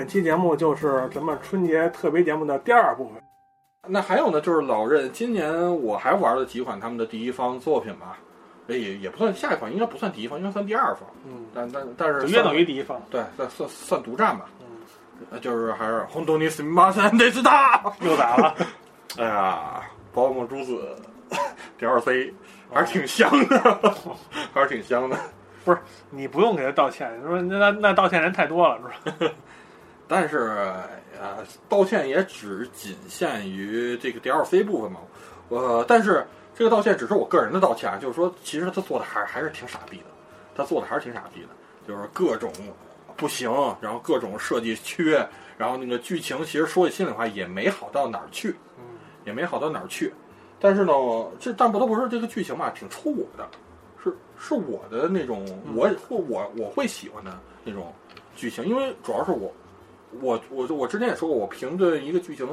本期节目就是咱们春节特别节目的第二部分。那还有呢，就是老任，今年我还玩了几款他们的第一方作品吧，也也不算下一款，应该不算第一方，应该算第二方，嗯，但但但是约等于第一方。对，算算算独占吧，嗯，呃就是还是红豆尼斯马三得是他，又咋了？哎呀，宝可梦珠子 DLC 还是挺香的，还是挺香的。不是你不用给他道歉，说那那那道歉人太多了，是吧？但是呃，道歉也只仅限于这个 DLC 部分嘛。呃，但是这个道歉只是我个人的道歉啊，就是说，其实他做的还还是挺傻逼的，他做的还是挺傻逼的，就是各种不行，然后各种设计缺，然后那个剧情其实说句心里话也没好到哪儿去，嗯，也没好到哪儿去。但是呢，这但不得不说，这个剧情吧挺戳我的，是是我的那种我或我我会喜欢的那种剧情，因为主要是我我我我之前也说过，我评论一个剧情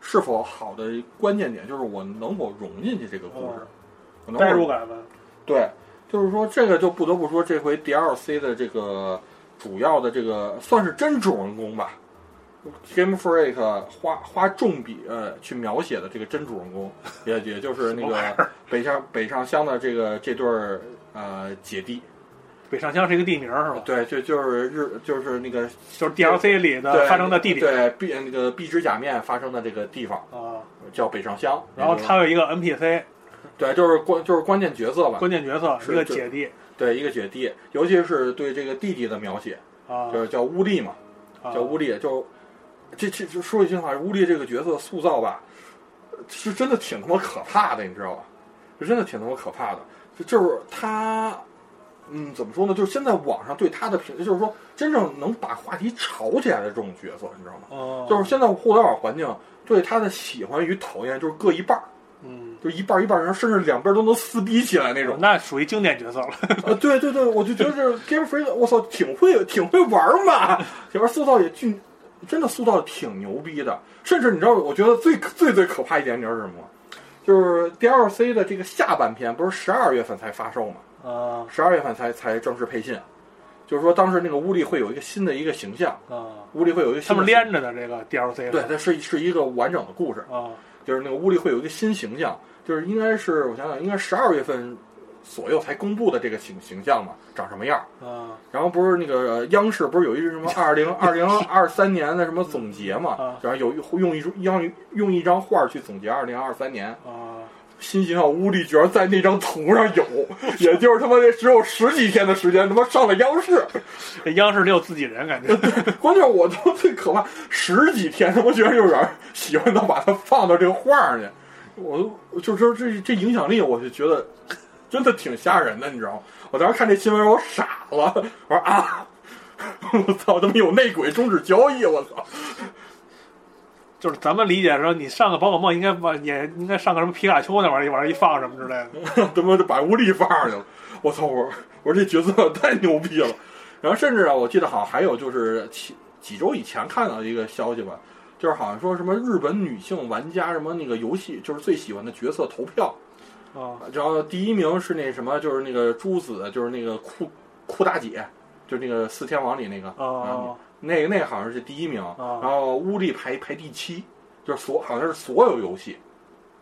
是否好的关键点就是我能否融进去这个故事，我能否代入感吧。对，就是说这个就不得不说这回 DLC 的这个主要的这个算是真主人公吧。Game Freak 花花重笔呃去描写的这个真主人公，也也就是那个北上北上香的这个这对儿呃姐弟，北上乡是一个地名是吧？对，就就是日就是那个就是 DLC 里的对发生的地点对壁那个壁纸假面发生的这个地方啊。叫北上乡，然后那个他有一个 NPC 对就是关就是关键角色吧，关键角色，是一个姐弟对一个姐弟，尤其是对这个弟弟的描写，啊，就是叫乌力嘛。啊叫乌力，就这这这说句心里话，乌力这个角色塑造吧，是真的挺他妈可怕的，你知道吧？是真的挺他妈可怕的。就就是他，嗯，怎么说呢？就是现在网上对他的评，就是说真正能把话题炒起来的这种角色，你知道吗？哦，就是现在互联网环境对他的喜欢与讨厌就是各一半儿，嗯，就一半儿一半儿，然后甚至两边都能撕逼起来那种。那属于经典角色了。呃，对对对，我就觉得这 Game Freak，我操，挺会挺会玩儿嘛，里边塑造也巨，真的塑造的挺牛逼的。甚至你知道，我觉得最最最可怕一点，你知道是什么吗？就是 DLC 的这个下半篇不是十二月份才发售嘛，啊十二月份才才正式配信。就是说，当时那个乌力会有一个新的一个形象，啊，乌力会有一个新的他们连着的这个 DLC 对，它是是一个完整的故事。啊就是那个乌力会有一个新形象，就是应该是我想想，应该十二月份左右才公布的这个形形象嘛，长什么样？啊然后不是那个呃央视不是有一什么 二零二零二三年的什么总结嘛啊？然后有用一用用一张画去总结二零二三年，啊！新形象乌力居然在那张图上有，也就是他妈的只有十几天的时间，他妈上了央视。这央视得有自己人，感觉 关键我他妈最可怕，十几天他妈居然有人喜欢到把它放到这个画上去，我都就说这这影响力，我就觉得真的挺吓人的，你知道吗？我当时看这新闻，我傻了，我说啊，我操，他妈有内鬼终止交易，我操！就是咱们理解说，你上个宝可梦应该把也应该上个什么皮卡丘那玩意儿，往上一放什么之类的。他妈就把无力放上去了，我操！我我说这角色太牛逼了。然后甚至啊，我记得好像还有就是几几周以前看到一个消息吧，就是好像说什么日本女性玩家什么那个游戏就是最喜欢的角色投票，啊然后第一名是那什么，就是那个朱子，就是那个酷酷大姐，就是那个四天王里那个，啊那个那个好像是第一名，啊然后乌力排排第七，就是所好像是所有游戏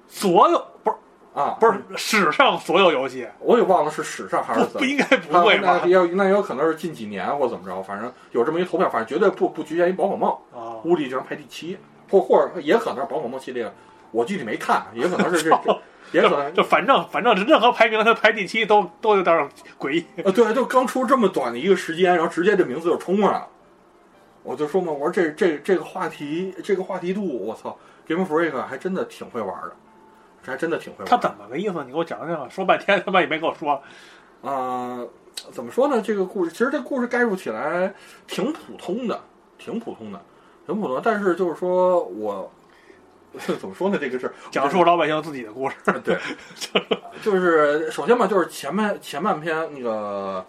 所有不是啊，不是史上所有游戏，我也忘了是史上还是怎么。不应该不会吧那？也有那也有可能是近几年或怎么着，反正有这么一投票，反正绝对不不局限于宝可梦，啊乌力居然排第七，或或者也可能是宝可梦系列，我具体没看，也可能是这这，也可能就反正反正任何排名它排第七都都有点诡异。啊，对，就刚出这么短的一个时间，然后直接这名字就冲上来了。我就说嘛，我说这这这个话题，这个话题度，我操，Game Freak 还真的挺会玩的，这还真的挺会玩。他怎么个意思？你给我讲讲。说半天他妈也没跟我说。啊、怎么说呢？这个故事其实这故事概述起来挺普通的，挺普通的，挺普通的。但是就是说我 怎么说呢？这个事儿讲述老百姓自己的故事。对，就是首先嘛，就是前面前半篇那个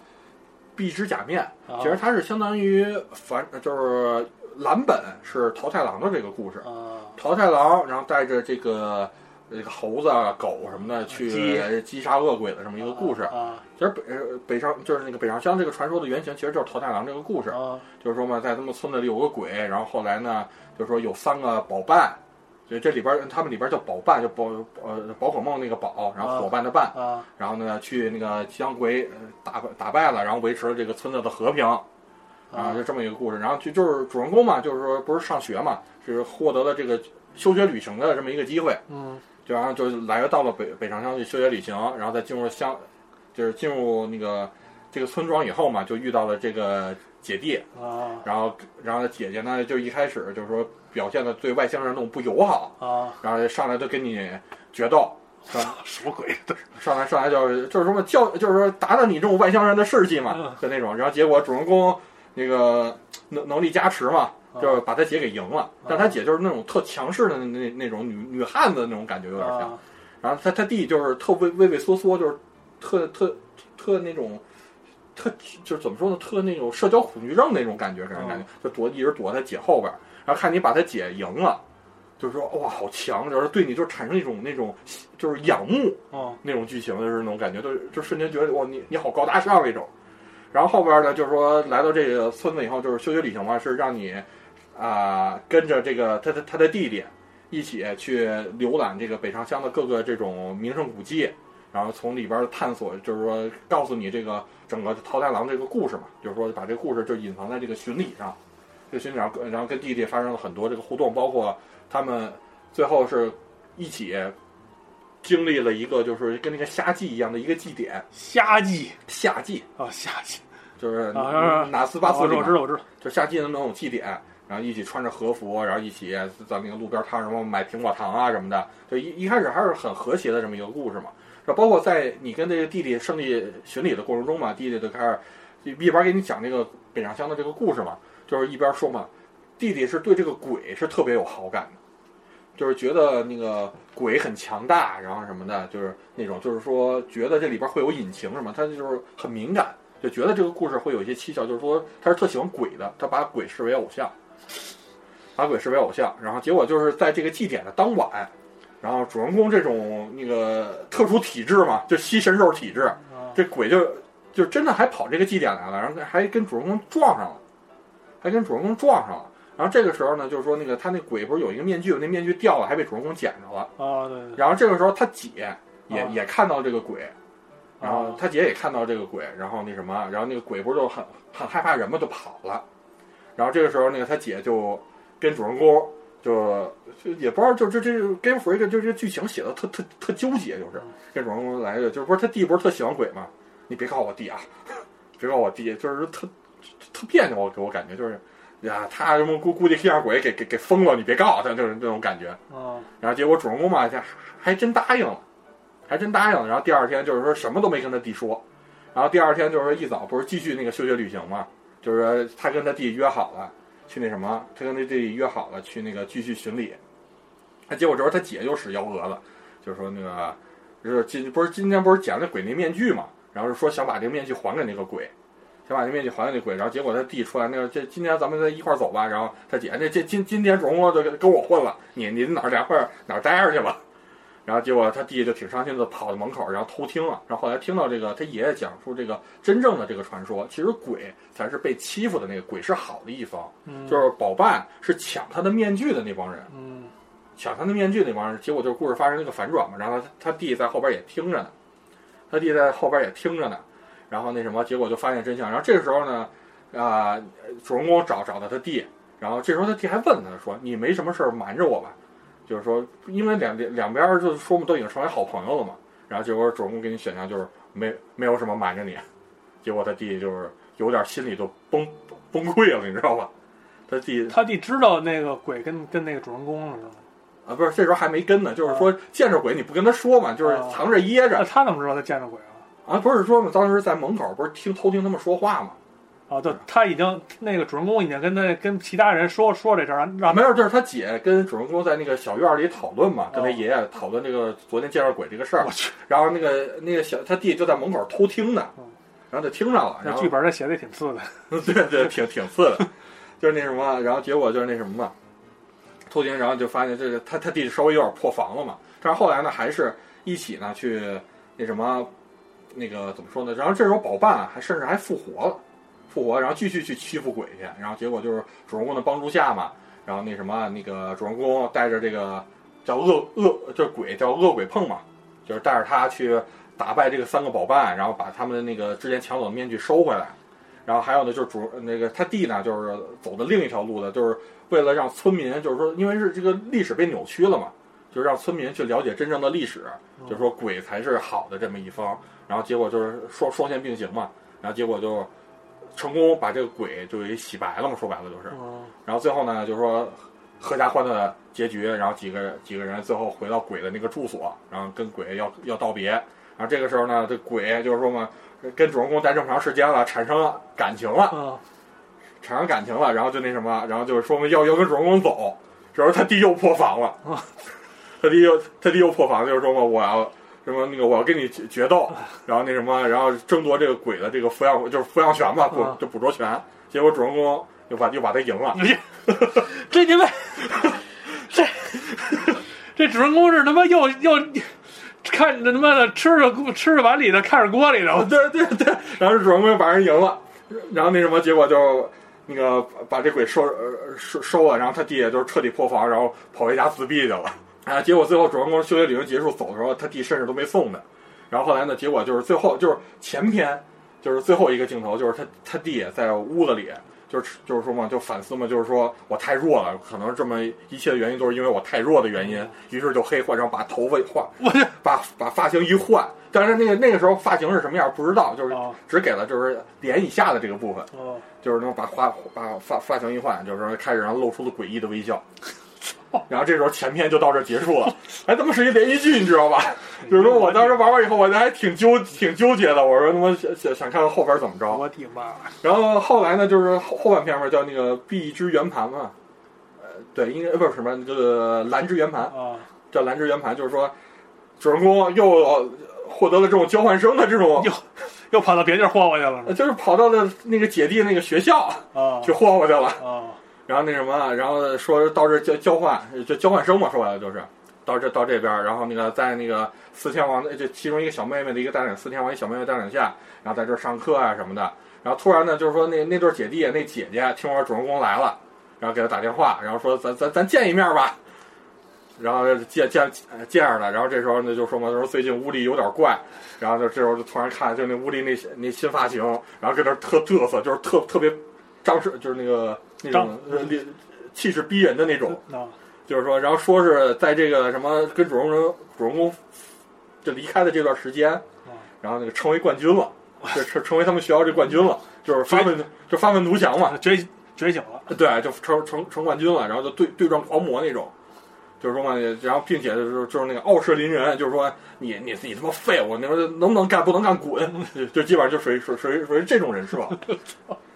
壁纸假面，啊其实它是相当于反，就是蓝本是桃太郎的这个故事。啊桃太郎，然后带着这个这个猴子啊、狗什么的去击杀恶鬼的这么一个故事。啊其实北呃北上就是那个北上乡这个传说的原型，其实就是桃太郎这个故事。啊就是说嘛，在他们村子里有个鬼，然后后来呢，就是说有三个宝伴，所以这里边他们里边叫宝伴，就宝呃宝可梦那个宝，然后伙伴的伴，啊。然后呢去那个将鬼呃打败打败了，然后维持了这个村子的和平，啊，就这么一个故事。然后就就是主人公嘛，就是说不是上学嘛，是获得了这个休学旅行的这么一个机会，嗯。就然后就来到了北北上乡去休学旅行，然后再进入乡，就是进入那个这个村庄以后嘛，就遇到了这个姐弟，啊。然后然后姐姐呢就一开始就是说表现的对外乡人那种不友好，啊，然后上来就跟你决斗，上什么鬼？对上来上来就是就是什么教就是说达到你这种外乡人的士气嘛嗯。的那种，然后结果主人公那个能能力加持嘛，啊就是把他姐给赢了，但他姐就是那种特强势的那那那种女女汉子那种感觉有点像，啊然后他他弟就是特畏畏畏缩缩，就是特特特那种。特就是怎么说呢？特那种社交恐惧症那种感觉，给人感觉就躲一直躲他姐后边，然后看你把他姐赢了，就是说哇好强，就是对你就产生一种那种就是仰慕，嗯那种剧情就是那种感觉，就就瞬间觉得哇，你你好高大上那种。然后后边呢，就是说来到这个村子以后，就是休学旅行嘛，是让你啊、跟着这个他的他的弟弟一起去浏览这个北上乡的各个这种名胜古迹，然后从里边探索，就是说告诉你这个整个桃太郎这个故事嘛，就是说把这个故事就隐藏在这个巡礼上，这个巡礼上，然后跟弟弟发生了很多这个互动，包括他们最后是一起经历了一个就是跟那个夏季一样的一个祭典，夏季？夏季。啊夏季。就是哪斯巴斯我知道我知道就夏季的那种祭典，然后一起穿着和服，然后一起在那个路边摊什么买苹果糖啊什么的，就一一开始还是很和谐的这么一个故事嘛。包括在你跟这个弟弟胜利巡礼的过程中嘛，弟弟就开始一一边给你讲这个北上乡的这个故事嘛，就是一边说嘛，弟弟是对这个鬼是特别有好感的。就是觉得那个鬼很强大，然后什么的，就是那种，就是说觉得这里边会有隐情什么，他就是很敏感，就觉得这个故事会有一些蹊跷，就是说他是特喜欢鬼的，他把鬼视为偶像，把鬼视为偶像，然后结果就是在这个祭典的当晚，然后主人公这种那个特殊体质嘛，就吸神兽体质，啊这鬼就就真的还跑这个祭典来了，然后还跟主人公撞上了，还跟主人公撞上了。然后这个时候呢，就是说那个他那鬼不是有一个面具，那面具掉了，还被主人公捡着了。啊对对然后这个时候他姐也、啊也看到这个鬼，然后啊他姐也看到这个鬼，然后那什么，然后那个鬼不是就很很害怕人嘛，就跑了。然后这个时候那个他姐就跟主人公就就也不知道，就这这 Game Freak 就这剧情写的特特特纠结，就是这主人公来的，就是不是他弟不是特喜欢鬼吗？你别告诉我弟啊，别告诉我弟，就是特特别扭，我给我感觉就是。呀，他什么估估计可以让鬼给给给封了，你别告诉他，就是那种感觉。啊然后结果主人公嘛，还还真答应了，还真答应了。然后第二天就是说什么都没跟他弟说，然后第二天就是说一早不是继续那个休学旅行嘛，就是他跟他弟约好了去那什么，他跟他弟约好了去那个继续巡礼。那结果这时候他姐又使幺蛾子，就是说那个就是今不是今天不是捡了鬼那面具嘛，然后说想把这个面具还给那个鬼。想把那面具还给那鬼，然后结果他弟出来，那个这今天咱们再一块儿走吧。然后他姐那这今今天主人公就跟我混了，你你哪儿凉快哪儿待着去吧。然后结果他弟就挺伤心的，跑到门口，然后偷听了。然后后来听到这个他爷爷讲述这个真正的这个传说，其实鬼才是被欺负的那个，鬼是好的一方，嗯就是宝办是抢他的面具的那帮人，嗯抢他的面具那帮人。结果就是故事发生一个反转嘛，然后他他弟在后边也听着呢，他弟在后边也听着呢。然后那什么，结果就发现真相。然后这个时候呢，啊、主人公找找到他弟，然后这时候他弟还问他说：“你没什么事儿瞒着我吧？”就是说，因为两边两边儿就是说嘛，都已经成为好朋友了嘛。然后结果主人公给你选项就是没没有什么瞒着你，结果他弟就是有点心里都崩崩溃了，你知道吧？他弟他弟知道那个鬼跟跟那个主人公了是吗？啊，不是这时候还没跟呢，就是说见着鬼你不跟他说嘛，就是藏着掖着那他怎么知道他见着鬼了？啊，不是说嘛，当时在门口不是听偷听他们说话嘛？啊，对，他已经那个主人公已经跟他跟其他人说说这事儿，让让没有，就是他姐跟主人公在那个小院里讨论嘛，跟他哦爷爷讨论这个昨天见着鬼这个事儿我。去，然后那个那个小他弟就在门口偷听呢嗯，然后就听上了，然后剧本这写的也挺次的。对对，挺挺次的，就是那什么，然后结果就是那什么嘛，偷听，然后就发现这个他他弟稍微有点破防了嘛，但是后来呢，还是一起呢去那什么，那个怎么说呢？然后这时候宝伴啊还甚至还复活了，复活，然后继续去欺负鬼去，然后结果就是主人公的帮助下嘛，然后那什么那个主人公带着这个叫恶恶就是鬼叫恶鬼碰嘛，就是带着他去打败这个三个宝伴，然后把他们的那个之前抢走的面具收回来。然后还有呢，就是主那个他弟呢，就是走的另一条路的，就是为了让村民，就是说，因为是这个历史被扭曲了嘛，就是让村民去了解真正的历史，就是说鬼才是好的这么一方。然后结果就是双双线并行嘛，然后结果就成功把这个鬼就给洗白了嘛，说白了就是。嗯然后最后呢，就是说合家欢的结局，然后几个几个人最后回到鬼的那个住所，然后跟鬼要要道别。然后这个时候呢，这鬼就是说嘛，跟主人公待这么长时间了，产生了感情了，嗯产生感情了，然后就那什么，然后就是说嘛，要要跟主人公走。这时候他弟又破防了，啊他弟又他弟又破防，就是说嘛，我要什么那个我要跟你决决斗，然后那什么，然后争夺这个鬼的这个抚养就是抚养权吧，捕啊就捕捉权。结果主人公又把又把他赢了。这你们 这这主人公是他妈又又看着他妈的吃着吃着碗里的，看着锅里的，对对对，然后主人公又把人赢了，然后那什么，结果就那个把这鬼收呃收收了，然后他弟也就是彻底破防，然后跑回家自闭去了。啊，结果最后主人公修学旅行结束走的时候，他弟甚至都没送他。然后后来呢，结果就是最后就是前篇就是最后一个镜头，就是他他弟在屋子里。就是就是说嘛，就反思嘛，就是说我太弱了，可能这么一切的原因都是因为我太弱的原因，于是就黑换，然后把头发换，我这把把发型一换，但是那个那个时候发型是什么样不知道，就是哦只给了就是脸以下的这个部分，哦就是能把发把发发型一换，就是开始然后露出了诡异的微笑，然后这时候前篇就到这儿结束了，还他妈是一连续剧，你知道吧？就是说我当时玩完以后，我还挺纠挺纠结的，我说他妈想想想看看后边怎么着，我的妈！然后后来呢，就是后后半篇嘛，叫那个碧之圆盘嘛，呃，对，应该不是什么就是蓝之圆盘，啊。叫蓝之圆盘，就是说主人公又呃获得了这种交换生的这种又又跑到别地儿霍霍去了呃就是跑到了那个姐弟那个学校啊。去霍霍去了，啊然后那什么，然后说到这交交换，就交换生嘛，说白了就是到这到这边，然后那个在那个四天王的就其中一个小妹妹的一个带领，四天王一小妹妹带领下，然后在这儿上课啊什么的，然后突然呢，就是说那那对姐弟那姐姐听说主人公来了，然后给他打电话，然后说咱咱咱见一面吧。然后见见见着了，然后这时候呢就说嘛，说最近屋里有点怪，然后就这时候就突然看就那屋里那那新发型，然后跟那特嘚瑟，就是特特别张氏，就是那个那种呃气势逼人的那种，啊。就是说，然后说是在这个什么跟主人公主人公就离开的这段时间，然后那个成为冠军了，就成成为他们学校这冠军了，就是发愤就发愤图强嘛，觉觉醒了，对，就成成成冠军了，然后就对对撞狂魔那种，就是说嘛，然后并且就是就是那个傲视凌人，就是说你你你他妈废物，你说能不能干不能干滚，就就基本上就属于属属于属于这种人设。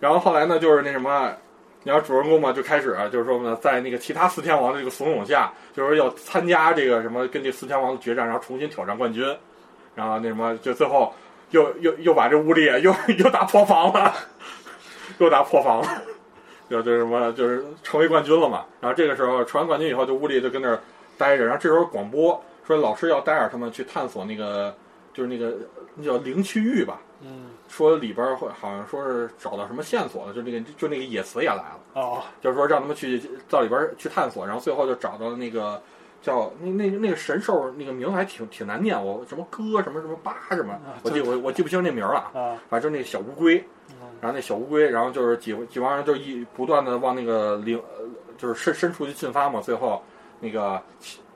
然后后来呢，就是那什么，然后主人公嘛就开始就是说呢，在那个其他四天王的这个怂恿下，就是要参加这个什么跟这四天王的决战，然后重新挑战冠军，然后那什么就最后又又又把这屋里又 又打破防了，又打破防了。就就什么，就是成为冠军了嘛。然后这个时候成完冠军以后，就屋里就跟那儿待着。然后这时候广播说老师要带着他们去探索那个，就是那个那叫灵区域吧。嗯说里边会好像说是找到什么线索了，就那个就那个野词也来了，哦就是说让他们去到里边去探索。然后最后就找到了那个叫那那那个神兽，那个名字还挺挺难念，我什么哥什么什么巴什么，我记我我记不清那名儿了。啊反正就那个小乌龟，然后那小乌龟，然后就是几几帮人就一不断的往那个领，呃就是深深处去进发嘛。最后那个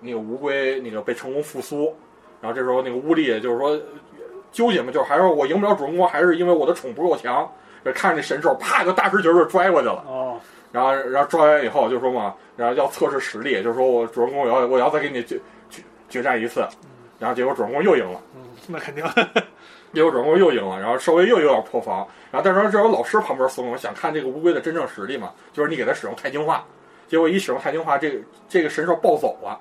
那个乌龟那个被成功复苏，然后这时候那个乌力就是说纠结嘛，就是还是我赢不了主人公，还是因为我的宠不够强。看着那神兽，啪一个大石球就拽过去了。哦然后然后拽完以后就说嘛，然后要测试实力，就是说我主人公我要我要再给你决决决战一次，然后结果主人公又赢了。嗯，那肯定 结果主人公又赢了，然后稍微又有点破防，然后但是这时候老师旁边怂恿想看这个乌龟的真正实力嘛，就是你给它使用钛金化，结果一使用钛金化，这个这个神兽暴走了，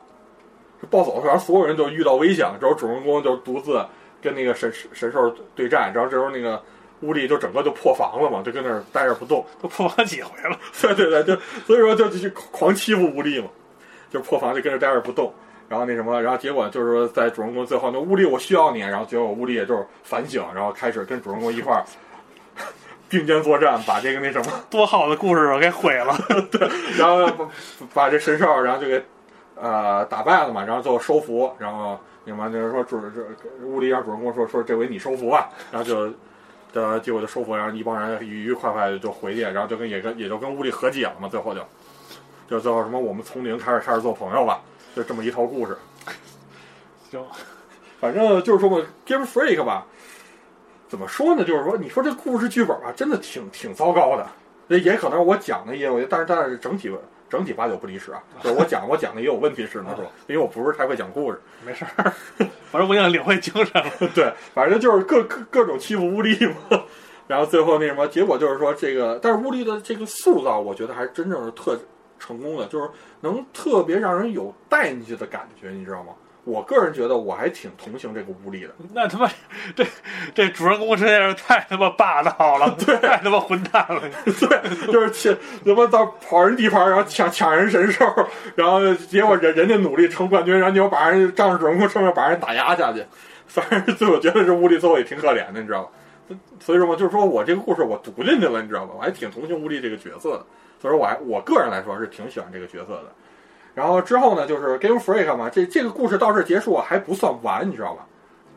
这暴走，然后所有人就遇到危险了，之后主人公就独自跟那个神神兽对战，然后这时候那个乌力就整个就破防了嘛，就跟那儿待着不动，都破防几回了，对对对，就所以说就就去狂欺负乌力嘛，就破防就跟着待着不动。然后那什么，然后结果就是说在主人公最后那乌力我需要你，然后结果乌力也就是反省，然后开始跟主人公一块儿 并肩作战，把这个那什么。多好的故事啊，给毁了。对然后把把这神兽，然后就给呃打败了嘛，然后最后收服，然后那什么就是说主这屋里让主人公说说这回你收服吧，然后就的结果就收服，然后一帮人愉愉快快的就回去，然后就跟也跟也就跟屋里和解了嘛，最后就就最后什么我们从零开始开始做朋友吧，就这么一套故事。行，反正就是说嘛，Game Freak 吧，怎么说呢？就是说，你说这故事剧本啊，真的挺挺糟糕的。那也可能我讲的也有，但是但是整体整体八九不离十啊。就是我讲我讲的也有问题，是能说，因为我不是太会讲故事。没事儿，反正我已经领会精神了。对，反正就是各各各种欺负乌力嘛。然后最后那什么，结果就是说这个，但是乌力的这个塑造，我觉得还真正是特成功的，就是能特别让人有带进去的感觉，你知道吗？我个人觉得我还挺同情这个乌力的。那他妈这这主人公实在是太他妈霸道了，对，太他妈混蛋了。对，就是去他妈到跑人地盘，然后抢抢人神兽，然后结果人人家努力成冠军，然后你又把人仗着主人公身份把人打压下去。反正最后我觉得这乌力最后也挺可怜的，你知道吧？所以说嘛，就是说我这个故事我读进去了，你知道吧？我还挺同情乌力这个角色的。所以说我还我个人来说是挺喜欢这个角色的。然后之后呢，就是 Game Freak 嘛，这这个故事到这结束还不算完，你知道吧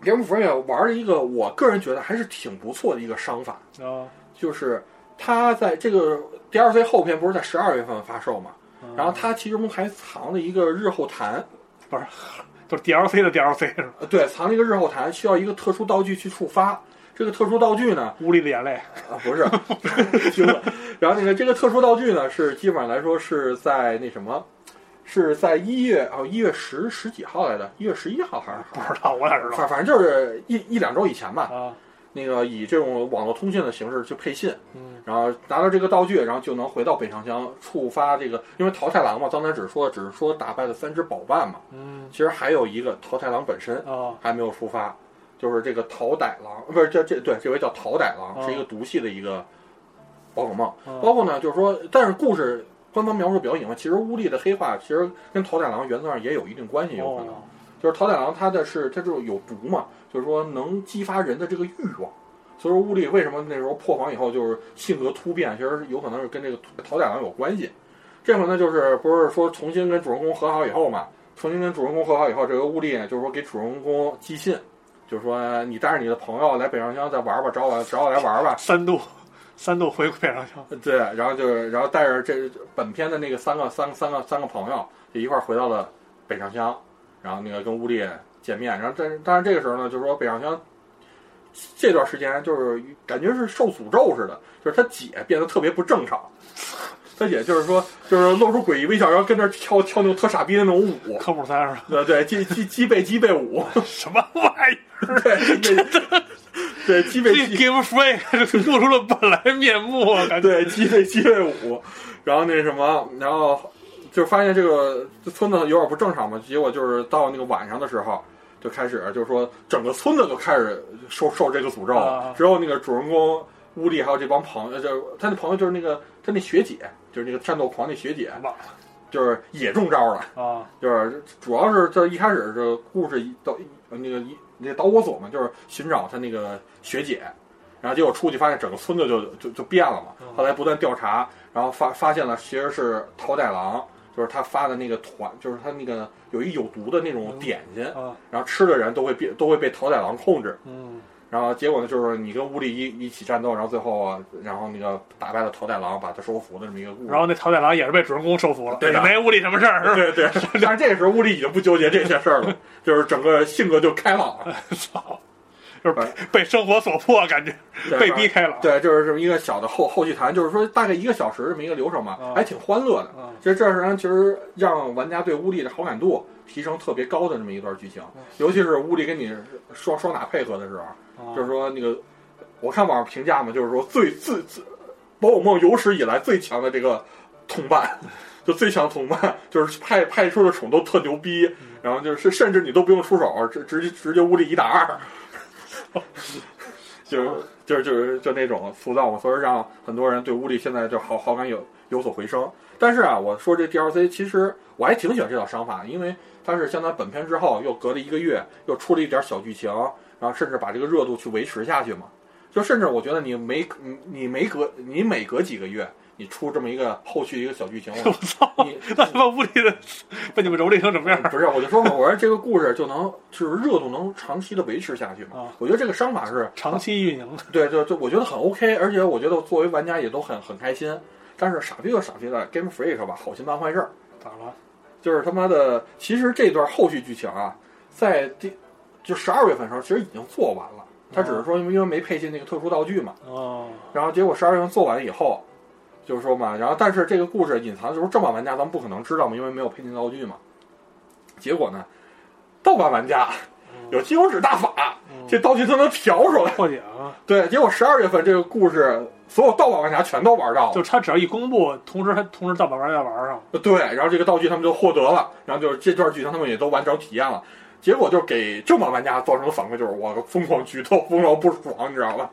？Game Freak 玩了一个我个人觉得还是挺不错的一个商法，啊，就是他在这个 DLC 后篇不是在十二月份发售嘛，然后他其中还藏了一个日后谈，不是，就是 DLC 的 DLC 是吧？呃，对，藏了一个日后谈，需要一个特殊道具去触发。这个特殊道具呢，屋里的眼泪啊，不是，行了。然后那个这个特殊道具呢，是基本上来说是在那什么。是在一月哦，一月十十几号来的，一月十一号还是？不知道，我哪知道？反反正就是一一两周以前吧。啊，那个以这种网络通信的形式去配信，嗯，然后拿到这个道具，然后就能回到北上乡触发这个，因为桃太郎嘛，刚才只说只是说打败了三只宝伴嘛，嗯，其实还有一个桃太郎本身啊。还没有触发，就是这个桃歹郎，不是这这对这位叫桃歹郎，啊。是一个毒系的一个宝可梦，啊。包括呢就是说，但是故事。官方描述比较隐晦，其实乌力的黑化其实跟桃太郎原则上也有一定关系，有可能。哦就是桃太郎他的是他就有毒嘛，就是说能激发人的这个欲望。所以说乌力为什么那时候破防以后就是性格突变，其实有可能是跟这个桃太郎有关系。这回呢就是不是说重新跟主人公和好以后嘛，重新跟主人公和好以后，这个乌力就是说给主人公寄信，就是说你带着你的朋友来北上乡再玩吧，找我找我来玩吧。三度，三度回北上乡。对，然后就是，然后带着这本片的那个三个三个三个三个朋友，就一块儿回到了北上乡，然后那个跟乌力见面，然后但是但是这个时候呢，就是说北上乡这段时间就是感觉是受诅咒似的，就是他姐变得特别不正常，他姐就是说就是露出诡异微笑，然后跟那跳跳那种特傻逼的那种舞，科目三是吧？对对，鸡鸡鸡背鸡背舞，什么玩意儿？对对对鸡背这鸡 Game Free 露出了本来面目，啊感觉。对，鸡背鸡背舞，然后那什么，然后就发现这个村子有点不正常嘛，结果就是到那个晚上的时候，就开始就是说整个村子都开始受受这个诅咒了啊。只有那个主人公乌力还有这帮朋友，就他那朋友就是那个他那学姐，就是那个战斗狂那学姐，就是也中招了。啊，就是主要是这一开始这故事一导呃那个一那导火索嘛，就是寻找他那个学姐，然后结果出去发现整个村子就就就变了嘛。后来不断调查，然后发发现了其实是桃太郎，就是他发的那个团，就是他那个有一有毒的那种点心，啊，然后吃的人都会变都会被桃太郎控制。嗯，然后结果呢，就是你跟乌力一一起战斗，然后最后啊，然后那个打败了桃太郎，把他收服的这么一个故事。然后那桃太郎也是被主人公收服了，对没乌力什么事儿，是吧？对对，但是这个时候乌力已经不纠结这些事儿了，就是整个性格就开朗了，操，就是被被生活所迫，感觉对被逼开朗。对，就是这么一个小的后后续谈，就是说大概一个小时这么一个流程嘛，啊还挺欢乐的。啊，其实这是其实让玩家对乌力的好感度提升特别高的这么一段剧情，尤其是乌力跟你双双打配合的时候，啊就是说那个我看网上评价嘛，就是说最最最宝可梦有史以来最强的这个同伴。就最强同伴，就是派派出的宠都特牛逼，然后就是甚至你都不用出手，直直接直接乌力一打二，就是就是就是就那种塑造嘛，所以让很多人对乌力现在就好好感有有所回升。但是啊，我说这 DLC 其实我还挺喜欢这套商法，因为它是相当于本片之后又隔了一个月，又出了一点小剧情，然后甚至把这个热度去维持下去嘛。就甚至我觉得你没你你每隔你每隔几个月，你出这么一个后续一个小剧情，我操，你那他妈屋里的被你们蹂躏成什么样？不是，我就说嘛，我说这个故事就能就是热度能长期的维持下去嘛。啊我觉得这个商法是长期运营的，对对就，我觉得很 OK，而且我觉得作为玩家也都很很开心。但是傻逼就傻逼在 Game Freak 吧，好心办坏事儿，咋了？就是他妈的，其实这段后续剧情啊，在第就十二月份的时候其实已经做完了，他只是说因为因为没配进那个特殊道具嘛，哦，然后结果十二月份做完以后，就是说嘛，然后但是这个故事隐藏就是正版玩家咱们不可能知道嘛，因为没有配进道具嘛。结果呢，盗版玩家有金手指大法，嗯这道具都能调出来。破解啊！对，结果十二月份这个故事，所有盗版玩家全都玩到了。就他只要一公布，同时他同时盗版玩家玩上，对，然后这个道具他们就获得了，然后就是这段剧情他们也都完整体验了。结果就给正版玩家造成的反馈就是我疯狂剧透，疯狂不爽，你知道吧？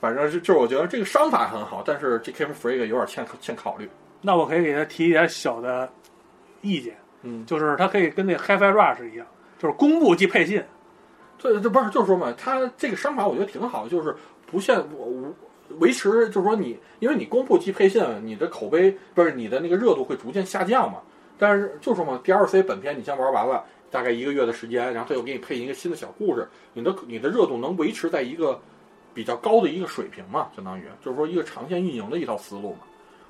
反正就就是我觉得这个商法很好，但是这 Game Freak 有点欠欠考虑。那我可以给他提一点小的意见，嗯，就是他可以跟那 HiFi Rush 一样，就是公布即配信。这，这不是就是说嘛，他这个商法我觉得挺好，就是不限我我维持，就是说你因为你公布即配信，你的口碑不是你的那个热度会逐渐下降嘛。但是就说嘛，DLC 本片你先玩完了，大概一个月的时间，然后他又给你配一个新的小故事，你的你的热度能维持在一个比较高的一个水平嘛，相当于就是说一个长线运营的一套思路嘛。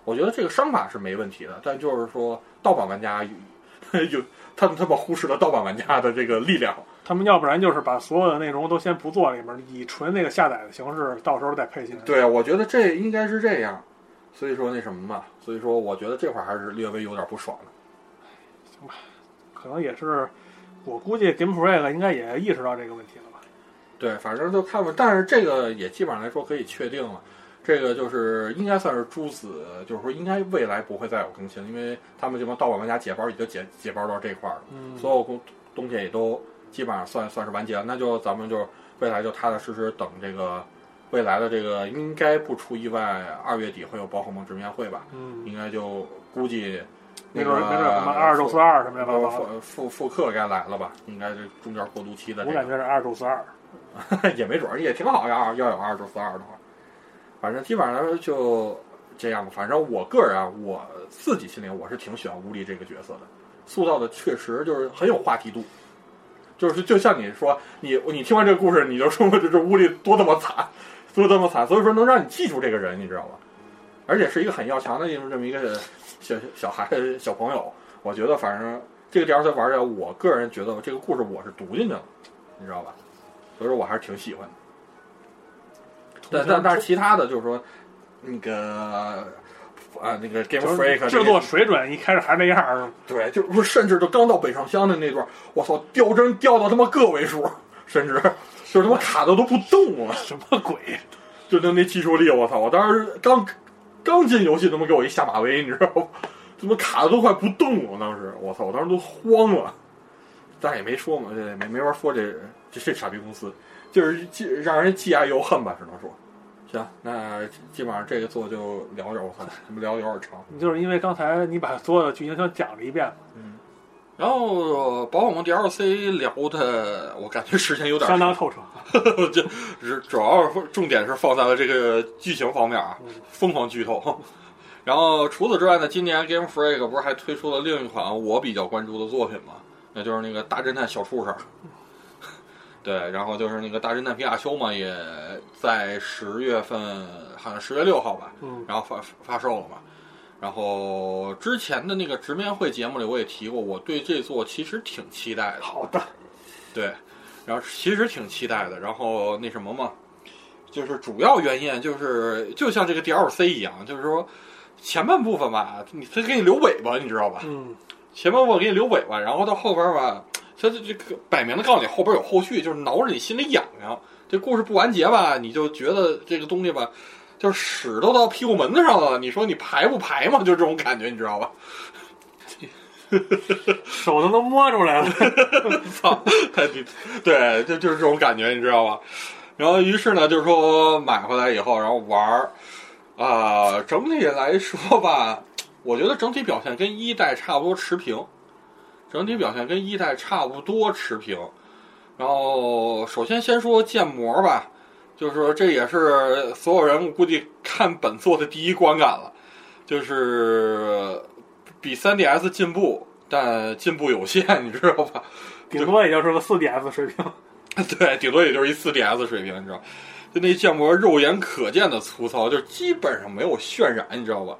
我觉得这个商法是没问题的，但就是说盗版玩家 有有他们他们忽视了盗版玩家的这个力量。他们要不然就是把所有的内容都先不做里面，以纯那个下载的形式，到时候再配进来。对，我觉得这应该是这样，所以说那什么嘛，所以说我觉得这块儿还是略微有点不爽的。行吧可能也是，我估计 Game Freak 应该也意识到这个问题了吧？对，反正就看吧，但是这个也基本上来说可以确定了，这个就是应该算是诸子，就是说应该未来不会再有更新，因为他们这帮盗版玩家解包已经解解包到这块儿了，嗯，所有东东西也都基本上算算是完结了，那就咱们就未来就踏踏实实等这个未来的这个应该不出意外，二月底会有宝可梦直面会吧。嗯，应该就估计那没准个没准什么二宙斯二什么的吧，复复复刻该来了吧？应该是中间过渡期的这个，我感觉是二宙斯二。也没准儿，也挺好呀。要有二周四二的话，反正基本上就这样吧。反正我个人啊，我自己心里我是挺喜欢乌力这个角色的，塑造的确实就是很有话题度。就是就像你说，你你听完这个故事，你就说这这 乌力多他妈惨，多他妈惨，所以说能让你记住这个人，你知道吧？而且是一个很要强的这么一个小小孩小朋友，我觉得反正这个 DLC 玩着，我个人觉得这个故事我是读进去了，你知道吧？所以说我还是挺喜欢的。但但但是其他的就是说，那个啊那个 Game Freak 制作水准一开始还那样儿，对，就是甚至都刚到北上乡的那段，我操，掉帧掉到他妈个位数，甚至就是他妈卡的都不动了，什么鬼？就那那技术力，我操！我当时刚刚进游戏，他妈给我一下马威，你知道吗？怎么卡的都快不动了，当时我操，我当时都慌了。但是也没说嘛，这没没法说这这这傻逼公司，就是既让人既爱又恨吧，只能说。行，那基本上这个座就聊着，我操，他们聊的有点长。就是因为刚才你把所有的剧情都讲了一遍嘛，然后宝可梦 DLC 聊的，我感觉时间有点相当透彻。就只主要是重点是放在了这个剧情方面啊，疯狂剧透。然后除此之外呢，今年 Game Freak 不是还推出了另一款我比较关注的作品吗？那就是那个大侦探小畜生。对，然后就是那个大侦探皮卡丘嘛，也在十月份，好像十月六号吧，嗯，然后发发售了嘛。然后之前的那个直面会节目里我也提过，我对这座其实挺期待的。好的，对，然后其实挺期待的。然后那什么嘛，就是主要原因就是就像这个 DLC 一样，就是说前半部分吧，你他给你留尾巴，你知道吧？嗯，前半部分给你留尾巴，然后到后边吧，他这这个摆明的告诉你后边有后续，就是挠着你心里痒痒。这故事不完结吧，你就觉得这个东西吧，就是屎都到屁股门子上了，你说你排不排嘛？就这种感觉，你知道吧？手都能摸出来了。操，太低，对，就就是这种感觉，你知道吧？然后于是呢，就是说买回来以后，然后玩儿，啊、整体来说吧，我觉得整体表现跟一代差不多持平。整体表现跟一代差不多持平。然后首先先说建模吧，就是说这也是所有人估计看本作的第一观感了，就是比 3DS 进步，但进步有限，你知道吧？顶多也就是个四 DS 水平。对，顶多也就是一四 DS 水平，你知道？就那建模肉眼可见的粗糙，就基本上没有渲染，你知道吧？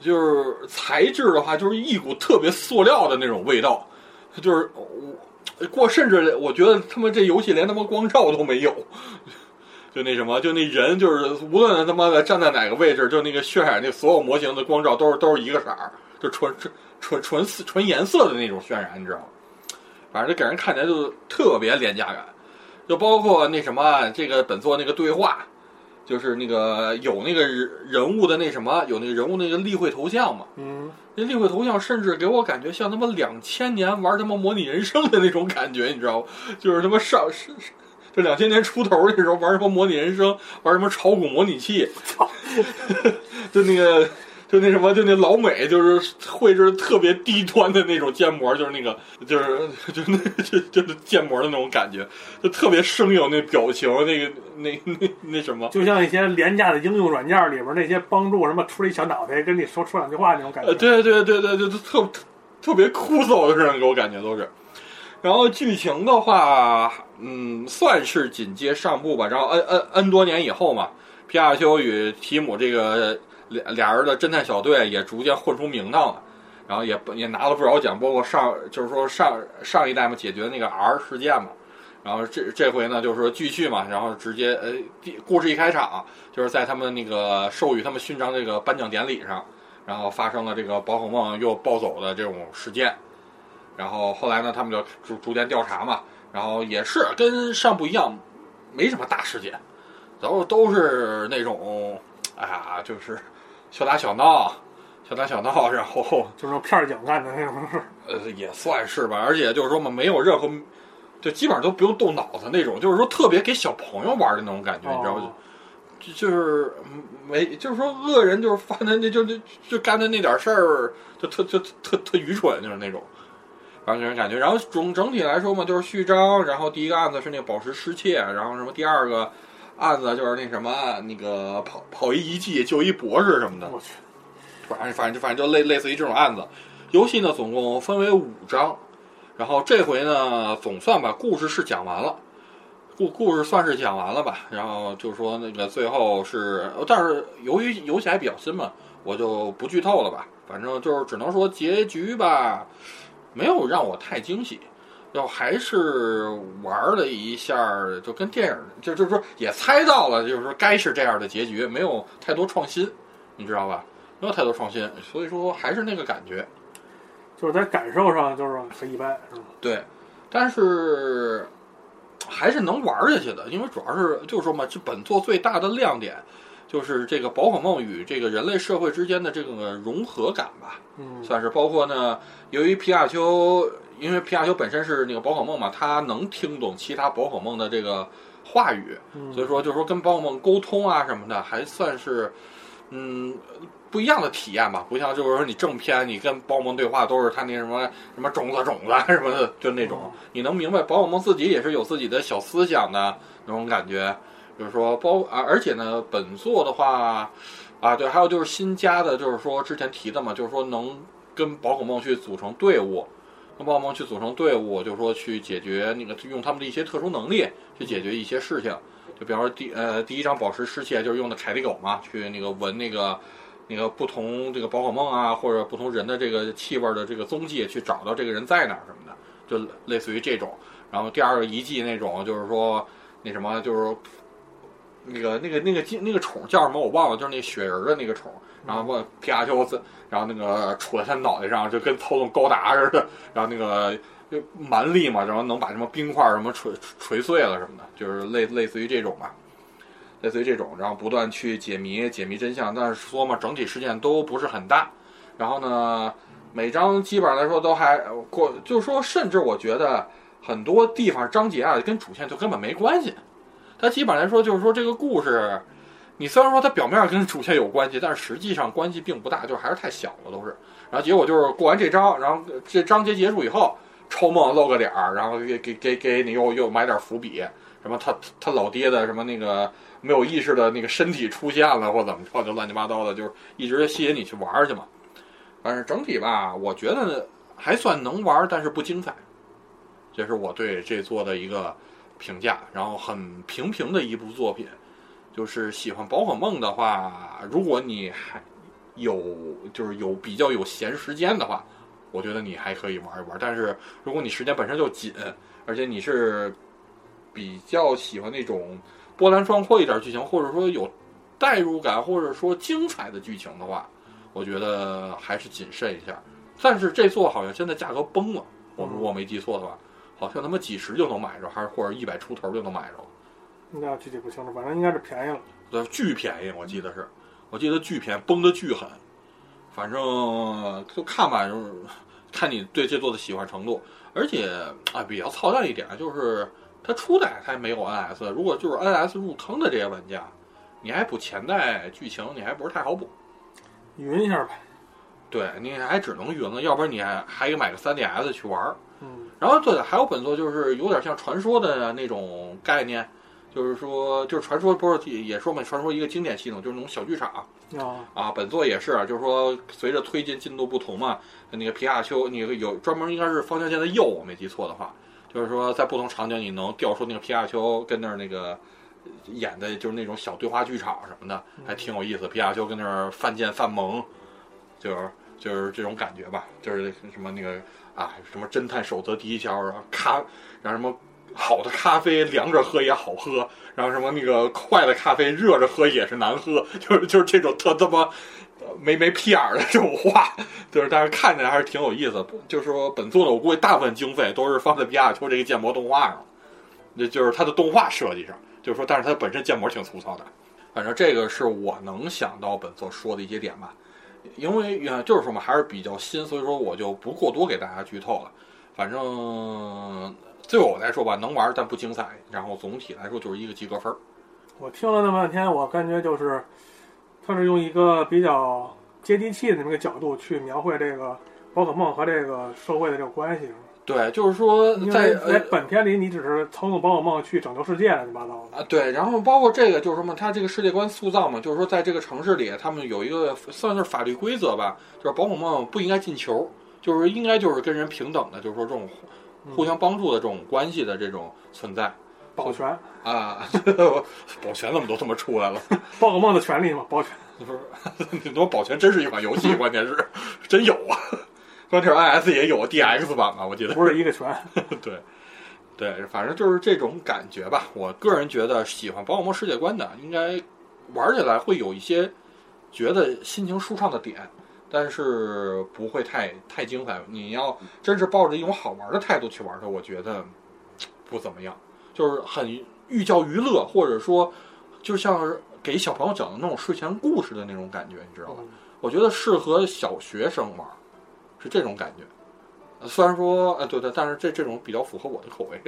就是材质的话，就是一股特别塑料的那种味道，就是我过，甚至我觉得他们这游戏连他妈光照都没有，就那什么，就那人就是无论他妈的站在哪个位置，就那个渲染那所有模型的光照都是都是一个色儿，就纯纯纯纯纯颜色的那种渲染，你知道吗？反正就给人看起来就特别廉价感。就包括那什么，这个本作那个对话，就是那个有那个人物的那什么，有那个人物那个例会头像嘛。嗯，那例会头像甚至给我感觉像他妈两千年玩他妈模拟人生的那种感觉，你知道吗？就是他妈上是就两千年出头的时候玩什么模拟人生，玩什么炒股模拟器，操，就那个。就那什么，就那老美，就是绘制特别低端的那种建模，就是那个，就是就那就就是建模的那种感觉，就特别生硬，那表情，那个那那那什么，就像一些廉价的应用软件里边那些帮助什么出了一小脑袋跟你说说两句话那种感觉。呃，对对对对对，就特特别枯燥的这样给我感觉都是。然后剧情的话，嗯，算是紧接上部吧。然后 N N N 多年以后嘛，皮亚丘与提姆这个。俩俩人的侦探小队也逐渐混出名堂了，然后也也拿了不少奖，包括上就是说上上一代嘛解决那个 R 事件嘛，然后这这回呢就是说继续嘛，然后直接呃故事一开场就是在他们那个授予他们勋章这个颁奖典礼上，然后发生了这个宝可梦又暴走的这种事件，然后后来呢他们就逐逐渐调查嘛，然后也是跟上部一样，没什么大事件，然后都是那种哎呀就是。小打小闹，小打小闹，然后 就是片儿警干的那种事儿，呃，也算是吧。而且就是说嘛，没有任何，就基本上都不用动脑子那种，就是说特别给小朋友玩的那种感觉，你知道吗？就就是没，就是说恶人就是犯的那就就就干的那点事儿，就特特特特愚蠢，就是那种，反正给人感觉。然后总整体来说嘛，就是序章，然后第一个案子是那个宝石失窃，然后什么第二个。案子就是那什么，那个跑跑一遗迹救一博士什么的。我去，反正反正就反正就类类似于这种案子。游戏呢总共分为五章，然后这回呢总算把故事是讲完了，故故事算是讲完了吧。然后就说那个最后是，但是由于游戏还比较新嘛，我就不剧透了吧。反正就是只能说结局吧，没有让我太惊喜。要还是玩了一下，就跟电影，就就是说也猜到了，就是说该是这样的结局，没有太多创新，你知道吧？没有太多创新，所以说还是那个感觉，就是在感受上就是很一般，是吧？对，但是还是能玩下去的，因为主要是就是说嘛，这本作最大的亮点就是这个宝可梦与这个人类社会之间的这个融合感吧，嗯，算是包括呢，由于皮卡丘。因为皮卡丘本身是那个宝可梦嘛，它能听懂其他宝可梦的这个话语，所以说就是说跟宝可梦沟通啊什么的，还算是嗯不一样的体验吧。不像就是说你正片你跟宝可梦对话都是它那什么什么种子种子什么的，就那种你能明白宝可梦自己也是有自己的小思想的那种感觉。就是说包啊，而且呢，本作的话啊，对，还有就是新加的，就是说之前提的嘛，就是说能跟宝可梦去组成队伍。跟宝可梦去组成队伍，就是说去解决那个用他们的一些特殊能力去解决一些事情。就比方说第呃第一张宝石失窃就是用的凯利狗嘛，去那个闻那个那个不同这个宝可梦啊或者不同人的这个气味的这个踪迹，去找到这个人在哪儿什么的，就类似于这种。然后第二个遗迹那种就是说那什么就是那个那个那个那个宠叫什么我忘了，就是那雪人的那个宠。然后问皮卡丘，然后那个杵在他脑袋上，就跟操纵高达似的。然后那个蛮力嘛，然后能把什么冰块什么锤锤碎了什么的，就是类类似于这种吧，类似于这种。然后不断去解谜，解谜真相。但是说嘛，整体事件都不是很大。然后呢，每章基本上来说都还过，就是说，甚至我觉得很多地方章节啊，跟主线就根本没关系。它基本来说就是说这个故事。你虽然说它表面跟主线有关系，但是实际上关系并不大，就还是太小了都是。然后结果就是过完这章，然后这章节结束以后，抽梦露个脸儿，然后给给给给你又又埋点伏笔，什么他他老爹的什么那个没有意识的那个身体出现了或怎么着，就乱七八糟的，就是一直吸引你去玩去嘛。反正整体吧，我觉得还算能玩，但是不精彩。这是我对这作的一个评价。然后很平平的一部作品，就是喜欢宝可梦的话，如果你还有就是有比较有闲时间的话，我觉得你还可以玩一玩。但是如果你时间本身就紧，而且你是比较喜欢那种波澜壮阔一点剧情，或者说有代入感，或者说精彩的剧情的话，我觉得还是谨慎一下。但是这座好像现在价格崩了，我如果没记错的话，好像他妈几十就能买着，还是或者一百出头就能买着了。那具体不清楚，反正应该是便宜了。对，巨便宜，我记得是，我记得巨便宜，崩的巨狠。反正就看吧，就是看你对这座的喜欢程度。而且啊，比较操蛋一点就是它初代它没有 NS，如果就是 NS 入坑的这些玩家，你还补前代剧情，你还不是太好补。匀一下呗。对，你还只能匀了，要不然你还还得买个 3DS 去玩儿。嗯，然后对，还有本作就是有点像传说的那种概念，就是说，就是传说不是也说嘛，传说一个经典系统就是那种小剧场啊，啊。本作也是，就是说随着推进进度不同嘛，那个皮卡丘，你有专门应该是方向键的右，我没记错的话，就是说在不同场景你能调出那个皮卡丘跟那儿那个演的就是那种小对话剧场什么的，还挺有意思。皮卡丘跟那儿犯贱犯萌，就是就是这种感觉吧，就是什么那个。啊，什么侦探守则第一条，然后咖，然后什么好的咖啡凉着喝也好喝，然后什么那个坏的咖啡热着喝也是难喝，就是就是这种特他妈没没屁眼儿的这种话，就是但是看起来还是挺有意思。就是说本作呢，我估计大部分经费都是放在皮卡丘这个建模动画上，那就是它的动画设计上。就是说，但是它本身建模挺粗糙的。反正这个是我能想到本作说的一些点吧。因为呃，就是说嘛，还是比较新，所以说我就不过多给大家剧透了。反正对我来说吧，能玩但不精彩。然后总体来说就是一个及格分儿。我听了那么半天，我感觉就是他是用一个比较接地气的这么个角度去描绘这个宝可梦和这个社会的这个关系。对，就是说在在本片里，你只是操纵宝可梦去拯救世界，乱七八糟的啊。对，然后包括这个就是什么，它这个世界观塑造嘛，就是说在这个城市里，他们有一个算是法律规则吧，就是宝可梦不应该进球，就是应该就是跟人平等的，就是说这种互相帮助的这种关系的这种存在。保全啊，保全怎么都他妈出来了？宝可梦的权利嘛，保全 你说？你说保全真是一款游戏，关键是真有啊。关键 i s 也有 DX 版吧？我记得不是一个拳。对，对，反正就是这种感觉吧。我个人觉得，喜欢宝可梦世界观的，应该玩起来会有一些觉得心情舒畅的点，但是不会太太精彩。你要真是抱着一种好玩的态度去玩它，我觉得不怎么样。就是很寓教于乐，或者说就像是给小朋友讲的那种睡前故事的那种感觉，你知道吧？我觉得适合小学生玩。是这种感觉，虽然说，呃，对对，但是这这种比较符合我的口味，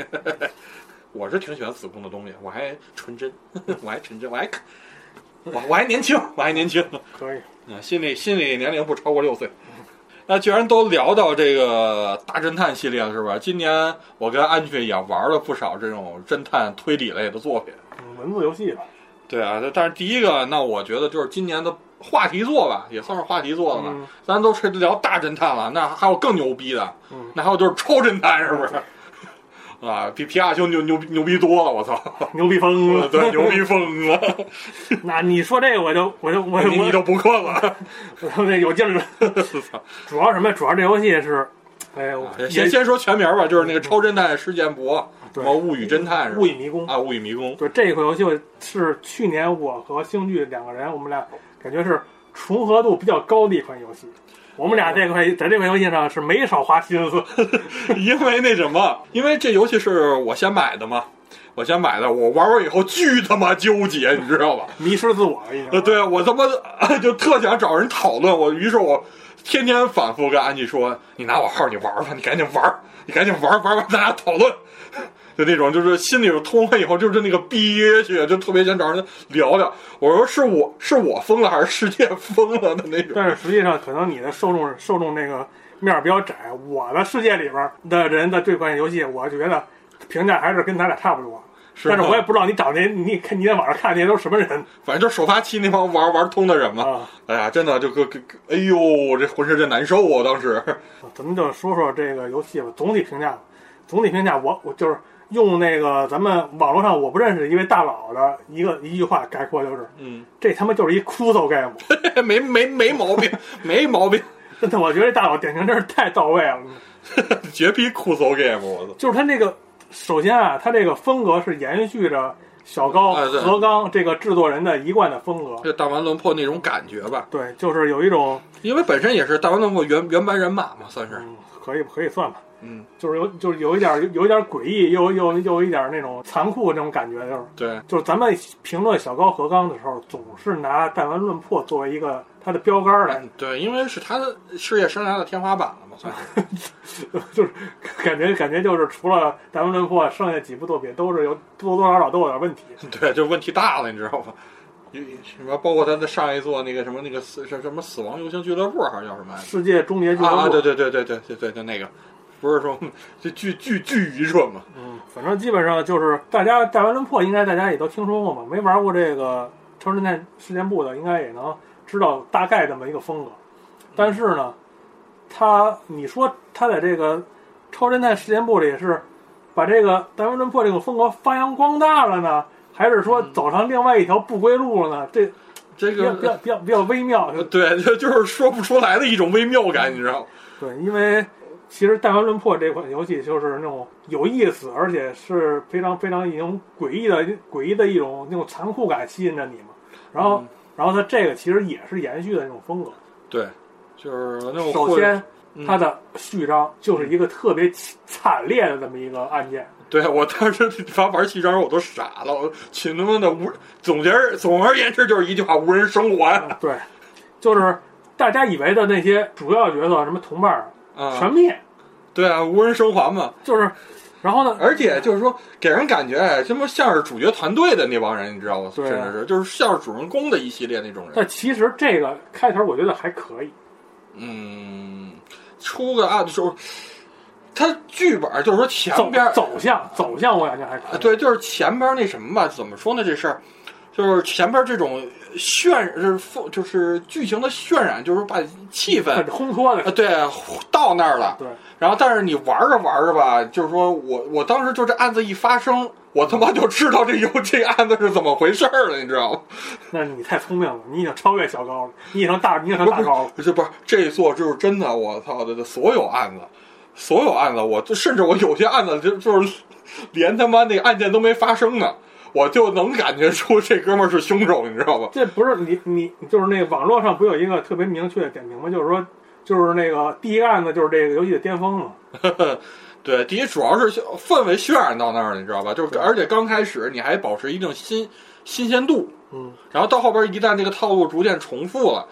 我是挺喜欢子宫的东西，我还纯真，我还纯真，我还，我我还年轻，我还年轻，可以，啊，心理心理年龄不超过六岁。那既然都聊到这个大侦探系列了，是吧？今年我跟安俊也玩了不少这种侦探推理类的作品，文字游戏吧。对啊，但是第一个，那我觉得就是今年的。话题作吧，也算是话题作了吧。咱都是聊大侦探了，那还有更牛逼的，那还有就是超侦探，是不是？啊，比皮卡丘牛牛牛逼多了，我操，牛逼疯 了，对，牛逼疯了。那你说这个，我就我就我你就不困了，我有劲了。主要什么？主要这游戏是，哎，先先说全名吧，就是那个超侦探事件簿，什么物语侦探，物语迷宫啊，物语迷宫。对这款游戏是去年我和星剧两个人，我们俩。感觉是重合度比较高的一款游戏，我们俩这块在这款游戏上是没少花心思，因为那什么，因为这游戏是我先买的嘛，我先买的，我玩完以后巨他妈纠结，你知道吧？迷失自我，呃，对我他妈 就特想找人讨论，我于是我天天反复跟安吉说：“你拿我号，你玩吧，你赶紧玩，你赶紧玩，玩完咱俩讨论。”就那种就是心里头通了以后就是那个憋屈，就特别想找人聊聊。我说是我是我疯了还是世界疯了的那种？但是实际上，可能你的受众受众那个面儿比较窄。我的世界里边的人的这款游戏，我觉得评价还是跟咱俩差不多。但是我也不知道你找那，你看你在网上看那些都是什么人反正就首发期那帮玩玩通的人嘛。啊？哎呀，真的就个个，哎呦，这浑身这难受啊！当时，咱们就说说这个游戏吧，总体评价吧。总体评价，我我就是用那个咱们网络上我不认识一位大佬的一个一句话概括，就是嗯，这他妈就是一枯燥 game。没没没毛病，没毛病，真的，我觉得这大佬点评真是太到位了。绝逼酷搜 game，我操！就是他那个，首先啊，他这个风格是延续着小高哎对何刚这个制作人的一贯的风格。这弹丸论破那种感觉吧，对，就是有一种，因为本身也是大丸论破原原班人马嘛，算是。嗯，可以可以算吧，嗯，就是有就是有一点有一点诡异，又又又有一点那种残酷那种感觉，就是对，就是咱们评论小高和刚的时候，总是拿弹丸论破作为一个他的标杆来，嗯对，因为是他的事业生涯的天花板了嘛，算是。就是感觉感觉就是除了弹丸论破，剩下几部作品都是有多多少少都有点问题。对，就问题大了，你知道吗？有什么？包括他的上一座那个什么那个死什什么死亡游行俱乐部，还是叫什么？世界终结俱乐部，啊，对对对对对对对，就那个，不是说这巨巨巨愚蠢嘛？嗯，反正基本上就是大家弹丸论破，应该大家也都听说过嘛。没玩过这个超侦探事件部的，应该也能知道大概这么一个风格。但是呢，他你说他在这个超侦探事件部里是把这个弹丸论破这种风格发扬光大了呢，还是说走上另外一条不归路了呢？这这个比较比较比较微妙。对，就就是说不出来的一种微妙感，你知道吗？对，因为其实《弹丸论破》这款游戏就是那种有意思，而且是非常非常一种诡异的诡异的一种那种残酷感吸引着你嘛。然后，嗯然后它这个其实也是延续的那种风格。对，就是那种首先，嗯它的序章就是一个特别惨烈的这么一个案件。对我当时玩玩序章我都傻了，我去他妈的无总结总而言之就是一句话：无人生还对，就是大家以为的那些主要角色，什么同伴儿啊！全灭，对啊，无人生还嘛。就是，然后呢，而且就是说，给人感觉哎，他妈像是主角团队的那帮人，你知道吗？对啊甚至是就是像是主人公的一系列那种人。但其实这个开头我觉得还可以。嗯，出个案的时候，他剧本就是说前走边走向走向，我感觉还可以。啊，对，就是前边那什么吧，怎么说呢？这事儿就是前边这种渲，就是就是剧情的渲染，就是把气氛很烘托的啊，，对，到那儿了。对。然后，但是你玩着玩着吧，就是说我我当时就这案子一发生，我他妈就知道这游这个案子是怎么回事儿了，你知道吗？那你太聪明了，你已经超越小高了，你已经大，你已经成大高了。这不是这一座就是真的，我操的，所有案子，所有案子，我就甚至我有些案子就就是 连他妈那个案件都没发生呢，我就能感觉出这哥们儿是凶手，你知道吧？这不是你你就是那个网络上不有一个特别明确的点评吗？就是说，就是那个第一个案子就是这个游戏的巅峰嘛。对，第一主要是氛围渲染到那儿了，你知道吧？就是而且刚开始你还保持一定新新鲜度，嗯，然后到后边一旦这个套路逐渐重复了，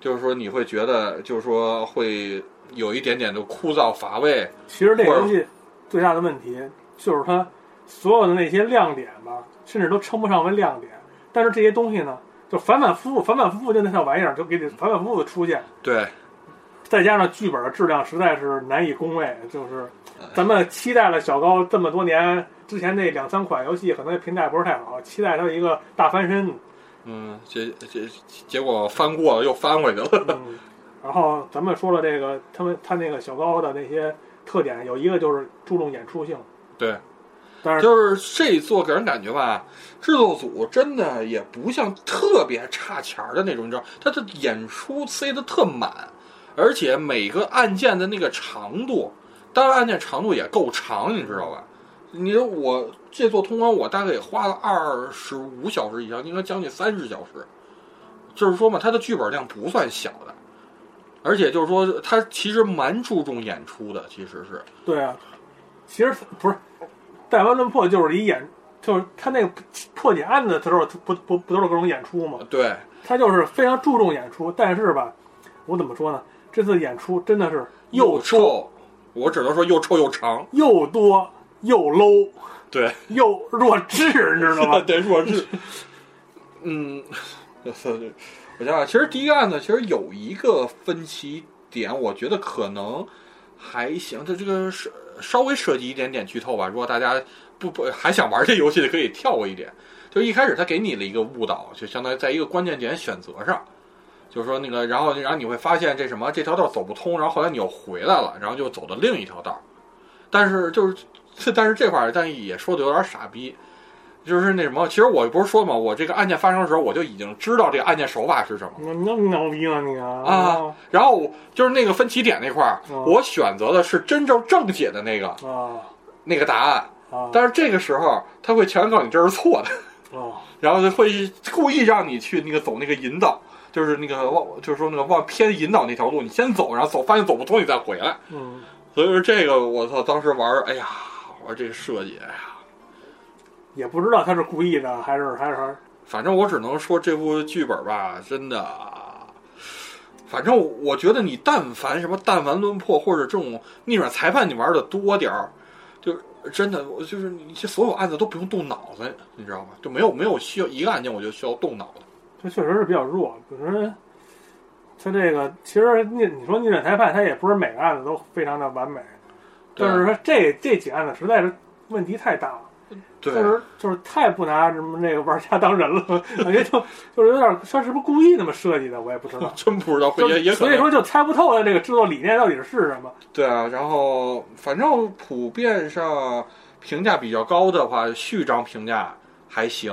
就是说你会觉得就是说会有一点点的枯燥乏味。其实这个游戏最大的问题就是它所有的那些亮点吧，甚至都称不上为亮点。但是这些东西呢，就反反复复、反反复复就那套玩意儿就给你反反复复的出现，对，再加上剧本的质量实在是难以恭维，就是咱们期待了小高这么多年之前那两三款游戏，可能评价不是太好，期待它一个大翻身。嗯，结结结果翻过了又翻回去了。嗯，然后咱们说了这个，他们他那个小高的那些特点，有一个就是注重演出性，对，但是就是这一座给人感觉吧，制作组真的也不像特别差钱儿的那种，你知道，他的演出塞得特满，而且每个案件的那个长度，单案件长度也够长，你知道吧？你说我这座通关，我大概也花了二十五小时以上，应该将近三十小时。就是说嘛，它的剧本量不算小的，而且就是说，他其实蛮注重演出的，其实是。对啊，其实不是《弹丸论破》就是一演，就是他那个破解案子的时候，不不不都是各种演出吗？对，他就是非常注重演出，但是吧，我怎么说呢？这次演出真的是又又臭，我只能说又臭又长。又多又 low，对，又弱智，你知道吗？对，弱智。嗯，我想想，其实第一个案子其实有一个分歧点，我觉得可能还行。它这个是稍微涉及一点点剧透吧。如果大家不不还想玩这游戏的，可以跳过一点。就一开始他给你了一个误导，就相当于在一个关键点选择上，就是说那个，然后然后你会发现这什么这条道走不通，然后后来你又回来了，然后就走的另一条道。但是就是但是这块儿，但也说的有点傻逼。就是那什么，其实我不是说嘛，我这个案件发生的时候，我就已经知道这个案件手法是什么。那那么牛逼吗你啊？啊，然后就是那个分歧点那块儿，我选择的是真正正解的那个啊那个答案。啊，但是这个时候他会强行告诉你这是错的，哦然后就会故意让你去那个走那个引导，就是那个往就是说那个往偏引导那条路，你先走，然后走发现走不通，你再回来。嗯，所以说这个我操，当时玩儿，哎呀，玩这个设计，哎呀。也不知道他是故意的还是还是反正我只能说这部剧本吧，真的，反正我觉得你但凡什么但凡论破或者这种逆转裁判，你玩的多点儿，就真的我就是你这所有案子都不用动脑子，你知道吗？就没有没有需要一个案件我就需要动脑子。这确实是比较弱。比如说他这个其实逆你说逆转裁判，他也不是每个案子都非常的完美，对但是说这这几案子实在是问题太大了。对，就是就是太不拿什么那个玩家当人了，感觉就就是有点他是不是故意那么设计的，我也不知道。真不知道，就也也所以说就猜不透他这个制作理念到底是什么。对啊。然后反正普遍上评价比较高的话，序章评价还行，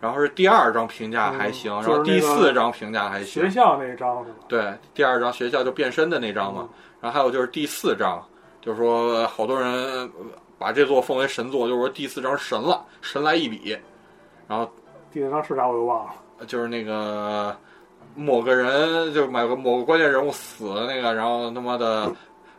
然后是第二章评价还行，嗯然后第就是那个四章评价还行学。校那章是吧？对，第二章学校就变身的那章嘛，然后还有就是第四章，就是说好多人呃把这座奉为神作，就是说第四章神了，神来一笔，然后第四章是啥我又忘了。就是那个某个人就某个某个关键人物死了那个，然后他妈的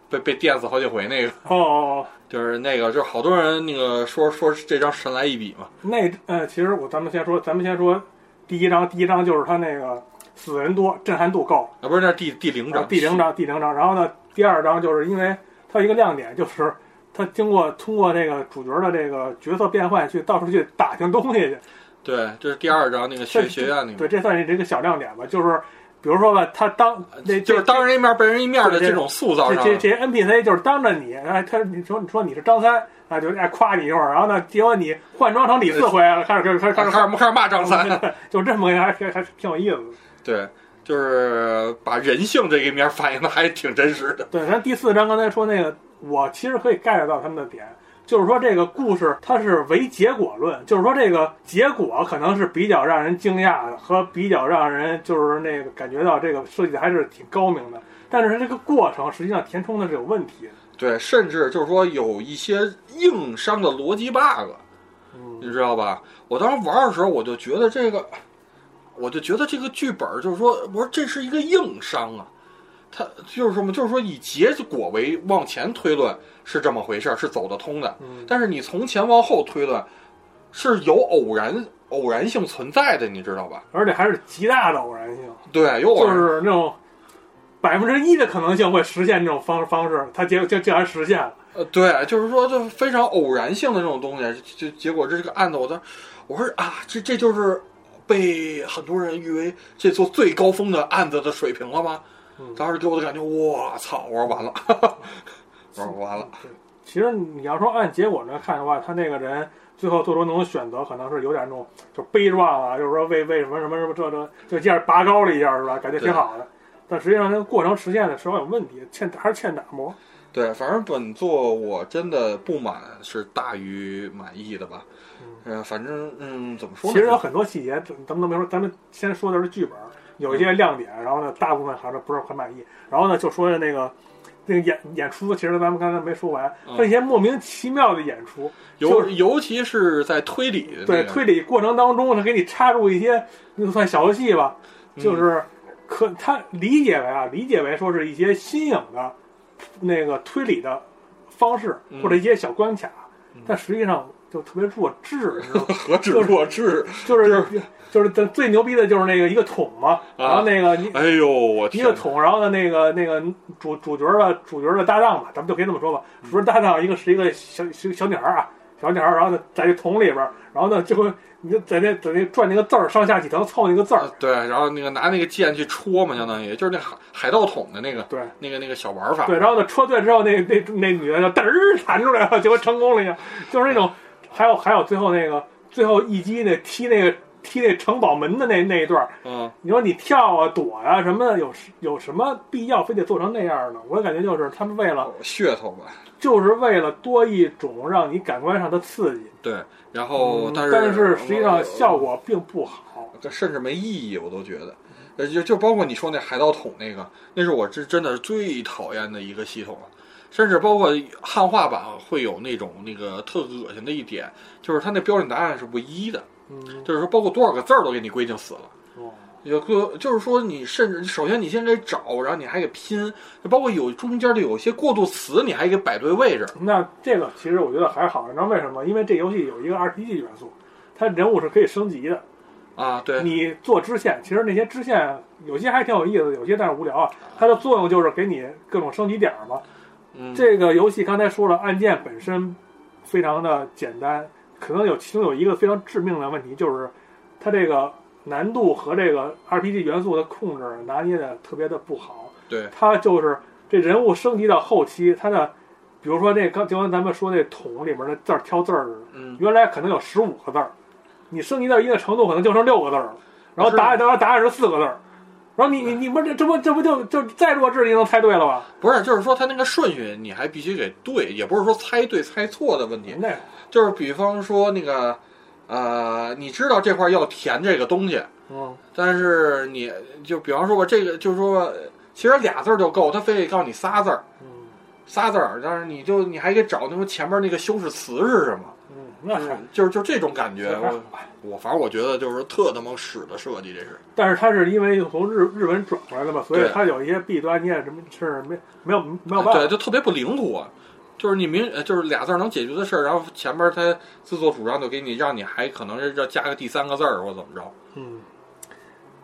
被被电死好几回那个，哦哦哦，就是那个就是好多人那个说说这张神来一笔嘛，那呃，其实我咱们先说，咱们先说第一章，第一章就是他那个死人多，震撼度高。啊不是那是第第零章，第零章，第零章。然后呢，第二章就是因为它有一个亮点，就是他经过通过这个主角的这个角色变换，去到处去打听东西去。对，这是第二章那个学学院那个，对，这算是这个小亮点吧。就是比如说吧，他当那就是当人一面被人一面的这种塑造上，这这这 NPC 就是当着你，哎，他你说你说你是张三啊，就哎夸你一会儿，然后呢，结果你换装成李四回来了，开始开始开始开始开始骂张三。就这么个还还还挺有意思的。对，就是把人性这一面反映的还挺真实的。对，咱第四章刚才说那个，我其实可以 get 到他们的点，就是说这个故事它是唯结果论，就是说这个结果可能是比较让人惊讶的，和比较让人就是那个感觉到这个设计的还是挺高明的，但是它这个过程实际上填充的是有问题的。对，甚至就是说有一些硬伤的逻辑 bug，嗯，你知道吧？我当时玩的时候，我就觉得这个，我就觉得这个剧本就是说，我说这是一个硬伤啊。它就是什么？就是说以结果为往前推论是这么回事儿，是走得通的。嗯但是你从前往后推论，是有偶然偶然性存在的，你知道吧？而且还是极大的偶然性，对，有偶就。是那种百分之一的可能性会实现这种方方式，它结就竟然实现了。呃，对，就是说，就非常偶然性的这种东西，就结果这是个案子，我当我说啊，这这就是被很多人誉为这座最高峰的案子的水平了吗？嗯当时给我的感觉，我操！我说完了，我说完了。其实你要说按结果来看的话，他那个人最后做出那种选择，可能是有点那种就悲壮啊，就是说为为什么什么什么这这就这样拔高了一下是吧？感觉挺好的。但实际上那个过程实现的时候有问题，欠还是欠打磨。对，反正本作我真的不满是大于满意的吧。呃，反正嗯，怎么说呢？其实有很多细节，咱们都没说，咱们先说的是剧本，有一些亮点，然后呢，大部分还是不是很满意。然后呢，就说的那个那个演演出，其实咱们刚才没说完，嗯他一些莫名其妙的演出，尤就是尤其是在推理对推理过程当中，他给你插入一些那算小游戏吧，嗯就是可他理解为啊，理解为说是一些新颖的那个推理的方式嗯或者一些小关卡嗯，但实际上就特别弱智？何止弱智？就是就是最最牛逼的就是那个一个桶嘛，啊然后那个你哎呦，我天一个！桶，然后呢那个那个主主角的主角的搭档吧，咱们就可以这么说吧，主角搭档一个是一个小小小女孩啊，小鸟儿，然后呢在这桶里边儿，然后呢就会你就在那在那转那个字儿上下几层凑那个字儿，对，然后那个拿那个剑去戳嘛，相当于就是那海海盗桶的那个对那个那个小玩法。对，然后呢戳对之后，那那那女的就嘚儿弹出来了，结果成功了一样，就是那种，还有还有最后那个最后一击那踢那个踢那城堡门的那那一段儿，嗯，你说你跳啊躲呀、什么的，有有什么必要非得做成那样呢？我感觉就是他们为了噱头吧。就是为了多一种让你感官上的刺激，对，然后嗯但是但是实际上效果并不好。这甚至没意义，我都觉得。呃，就就包括你说那海盗桶那个，那是我真真的是最讨厌的一个系统了。甚至包括汉化版会有那种那个特恶心的一点，就是它那标准答案是不一的，嗯，就是说包括多少个字儿都给你规定死了。哦，有个就是说，你甚至首先你先得找，然后你还给拼，就包括有中间的有一些过渡词，你还给摆对位置。那这个其实我觉得还好，你知道为什么？因为这游戏有一个 RPG 元素，它人物是可以升级的。啊，对，你做支线，其实那些支线有些还挺有意思，有些但是无聊啊。它的作用就是给你各种升级点儿嘛。嗯，这个游戏刚才说了，按键本身非常的简单，可能有其中有一个非常致命的问题，就是它这个难度和这个 RPG 元素的控制拿捏的特别的不好。对，它就是这人物升级到后期，它的比如说那刚就跟咱们说那桶里面的字儿挑字儿似的，嗯，原来可能有十五个字儿，你升级到一定程度，可能就剩六个字儿了。然后答案当然答案是四个字儿，然后你你你不这这不这不就就再弱智你能猜对了吧？不是，就是说它那个顺序你还必须给对，也不是说猜对猜错的问题，那就是比方说那个，呃，你知道这块要填这个东西，嗯但是你就比方说吧，这个就是说，其实俩字儿就够，他非得告诉你仨字儿，嗯仨字儿，但是你就你还得找那么前面那个修饰词是什么，嗯，那还就是就这种感觉，我我反正我觉得就是特他妈屎的设计，这是。但是它是因为从日日本转过来的嘛，所以对它有一些弊端，你也什么是没没有没有办法对，就特别不灵活。就是你明，呃就是俩字儿能解决的事儿，然后前边他自作主张就给你，让你还可能是要加个第三个字儿或怎么着。嗯，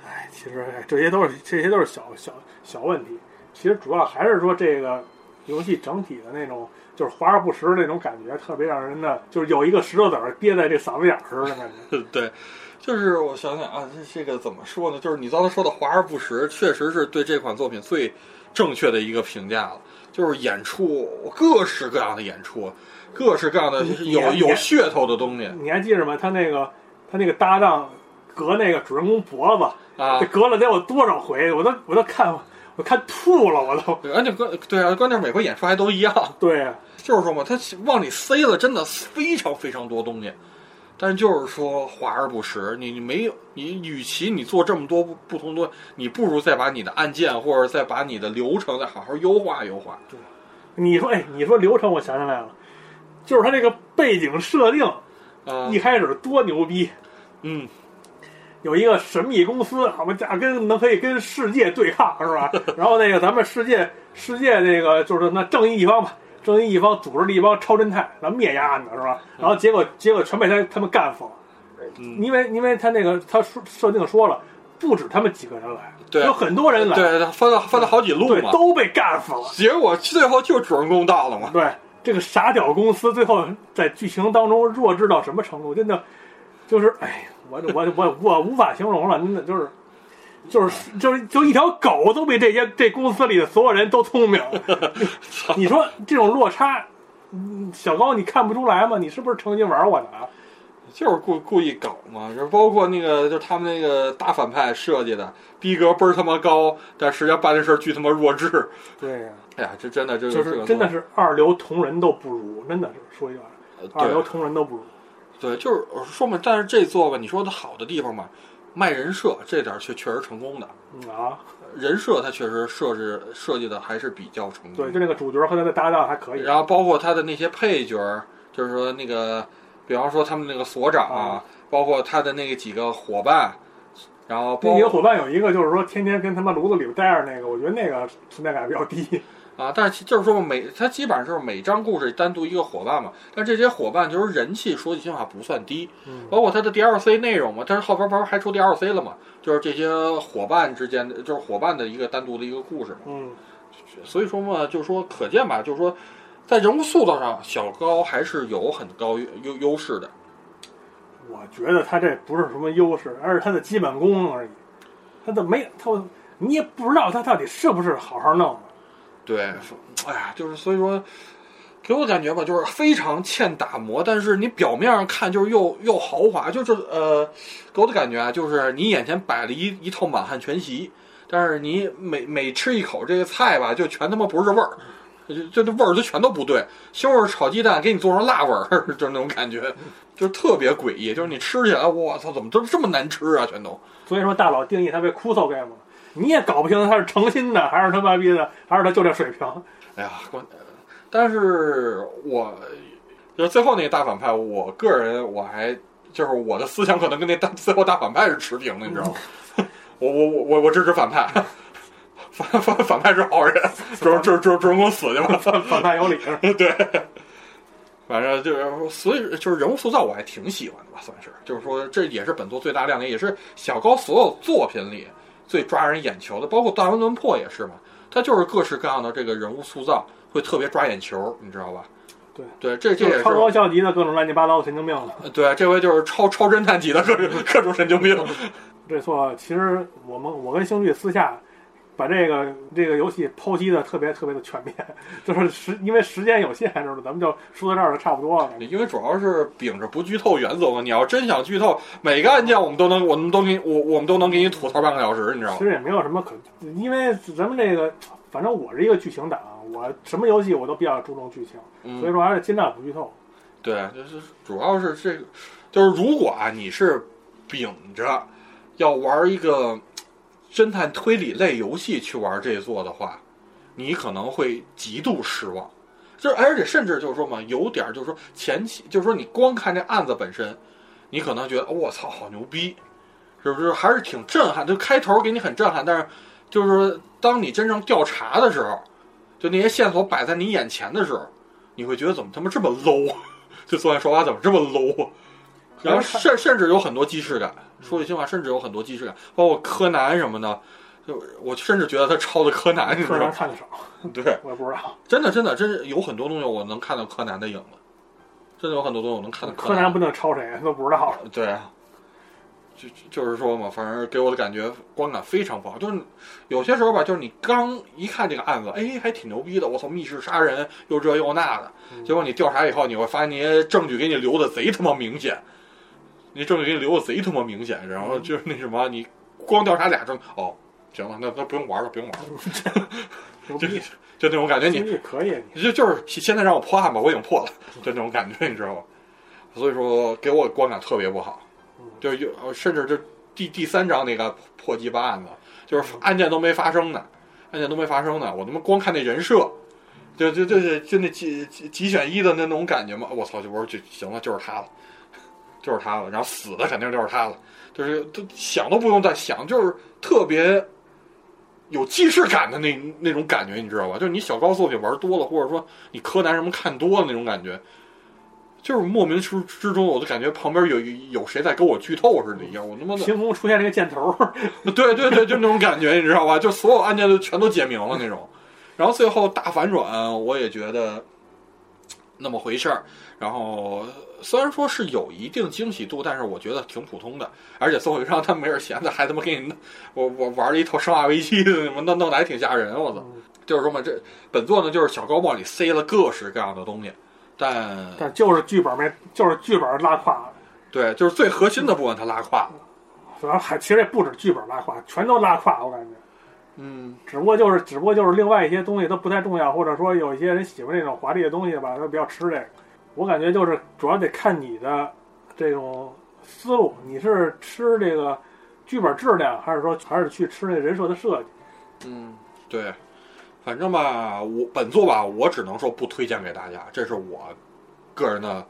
哎，其实哎这些都是这些都是小小小问题。其实主要还是说这个游戏整体的那种就是华而不实那种感觉，特别让人呢就是有一个石头子儿憋在这嗓子眼儿似的感觉。对，就是我想想啊，这这个怎么说呢？就是你刚才说的华而不实，确实是对这款作品最正确的一个评价了。就是演出，各式各样的演出，各式各样的有有噱头的东西你还记着吗？他那个他那个搭档隔那个主人公脖子，啊这。隔了得有多少回？我都我都看我看吐了，我都。而且关对啊，关键每回演出还都一样。对呀，就是说嘛，他往里塞了真的非常非常多东西，但就是说华而不实。你你没有你，与其你做这么多不不同的，你不如再把你的按键或者再把你的流程再好好优化优化。对你说哎，你说流程，我想起来了，就是他这个背景设定啊一开始多牛逼，嗯，有一个神秘公司，好嘛，家跟能可以跟世界对抗是吧？然后那个咱们世界世界那个就是那正义一方吧，正义一方组织了一帮超侦探，咱灭压的是吧？然后结果结果全被他他们干死了，嗯因为因为他那个他说设定说了，不止他们几个人来，对有很多人来，对，他翻了翻了好几路对，嘛，都被干死了。结果最后就主人公到了嘛。对，这个傻屌公司最后在剧情当中弱智到什么程度？真的就是，哎，我我我我无法形容了，真的就是。就是就是就一条狗都比这些这公司里的所有人都聪明，你 你说这种落差，嗯小高你看不出来吗？你是不是成心玩我的啊？就是故故意搞嘛，就包括那个，就他们那个大反派设计的，逼格倍儿他妈高，但实际上办的事儿巨他妈弱智。对呀、哎呀，这真的这个就是真的是二流同人都不如，真的是说一句话，二流同人都不如。对，就是说嘛，但是这座吧，你说它好的地方嘛，卖人设这点儿确确实成功的，嗯啊，人设他确实设置设计的还是比较成功对，就那个主角和他的搭档还可以。然后包括他的那些配角儿，就是说那个，比方说他们那个所长啊，包括他的那个几个伙伴，然后那几个伙伴有一个就是说天天跟他妈炉子里边待着那个，我觉得那个存在感比较低。啊，但是就是说每他基本上就是每张故事单独一个伙伴嘛，但这些伙伴就是人气说句心话不算低，嗯包括他的 DLC 内容嘛，但是后边不是还出 DLC 了嘛，就是这些伙伴之间的，就是伙伴的一个单独的一个故事嘛，嗯，所以说嘛，就是说可见吧，就是说在人物塑造上，小高还是有很高优优势的。我觉得他这不是什么优势，而是他的基本功而已。他的没他，你也不知道他到底是不是好好弄的。对，哎呀，就是所以说，给我感觉吧，就是非常欠打磨，但是你表面上看就是又又豪华，就是呃，给我的感觉啊，就是你眼前摆了一一套满汉全席，但是你每每吃一口这个菜吧，就全他妈不是味儿。就就那味儿就全都不对，西红柿炒鸡蛋给你做成辣味儿，就是那种感觉，就是特别诡异。就是你吃起来，我操，怎么都这么难吃啊？全都。所以说，大佬定义它为枯燥盖吗你也搞不清他是诚心的，还是他妈逼的，还是他就这水平。哎呀，关，但是我就是最后那个大反派，我个人我还就是我的思想可能跟那大最后大反派是持平的，你知道吗？我我我我我支持反派。反反反派是好人，主主主主人公死去了，反反派有理。对，反正就是，所以就是人物塑造我还挺喜欢的吧，算是。就是说，这也是本作最大亮点，也是小高所有作品里最抓人眼球的。包括《大文轮破》也是嘛，它就是各式各样的这个人物塑造会特别抓眼球，你知道吧？对对，这这也是超高校级的各种乱七八糟的神经病了。对，这回就是超超侦探级的各种各种神经病。没错，其实我们我跟星剧私下。把这个这个游戏剖析的特别特别的全面，就是时因为时间有限，就是咱们就说到这儿就差不多了。因为主要是秉着不剧透原则嘛，你要真想剧透每个案件，我们都能，我们都给我我们都能给你吐槽半个小时，你知道吗？其实也没有什么可，因为咱们这个，反正我是一个剧情党，我什么游戏我都比较注重剧情，所以说还是尽量不剧透。对，就是主要是这个，就是如果啊你是秉着要玩一个。侦探推理类游戏去玩这座的话，你可能会极度失望。就是而且甚至就是说嘛，有点就是说前期就是说你光看这案子本身，你可能觉得我操好牛逼，是不是还是挺震撼？就开头给你很震撼，但是就是说当你真正调查的时候，就那些线索摆在你眼前的时候，你会觉得怎么他妈这么 low？就作案手法怎么这么 low？啊然后 甚甚至有很多既视感。说句心话，甚至有很多既视感，包括柯南什么的，就我甚至觉得他抄的柯南，你知道吗？看的少，对，我也不知道。真的，真的，真是有很多东西我能看到柯南的影子，真的有很多东西我能看到柯南不能抄谁都不知道。对，就就是说嘛，反正给我的感觉观感非常不好。就是有些时候吧，就是你刚一看这个案子，哎，还挺牛逼的，我操，密室杀人又这又那的，结果你调查以后，你会发现那些证据给你留的贼他妈明显。那证据给你留的贼他妈明显，然后就是那什么，你光调查俩证，哦，行了，那那不用玩了，不用玩了，就就那种感觉，你可以，就就是现在让我破案吧，我已经破了，就那种感觉，你知道吗？所以说给我观感特别不好，就有甚至就第第三章那个破鸡巴案子，就是案件都没发生呢，案件都没发生呢，我他妈光看那人设，就就就就那几几几选一的那种感觉嘛，我操，就我说就行了，就是他了。就是他了，然后死的肯定就是他了，就是都想都不用再想，就是特别有既视感的那那种感觉，你知道吧？就是你小高作品玩多了，或者说你柯南什么看多了那种感觉，就是莫名之之中，我就感觉旁边有有谁在给我剧透似的，一样。我他妈的凭空出现那个箭头，对对对，就那种感觉，你知道吧？就所有案件都全都解明了那种，然后最后大反转，我也觉得那么回事儿，然后。虽然说是有一定惊喜度，但是我觉得挺普通的。而且最后一章他没人闲的，还他妈给你弄我我玩了一套生化危机，弄弄的还挺吓人。我操！就是说嘛，这本作呢就是小高帽里塞了各式各样的东西，但但就是剧本没，就是剧本拉胯了。对，就是最核心的部分它拉胯了。主要还其实也不止剧本拉胯，全都拉胯，我感觉。嗯，只不过就是只不过就是另外一些东西都不太重要，或者说有一些人喜欢那种华丽的东西吧，他比较吃这个。我感觉就是主要得看你的这种思路，你是吃这个剧本质量，还是说还是去吃那人设的设计？嗯，对，反正吧，我本作吧，我只能说不推荐给大家，这是我个人的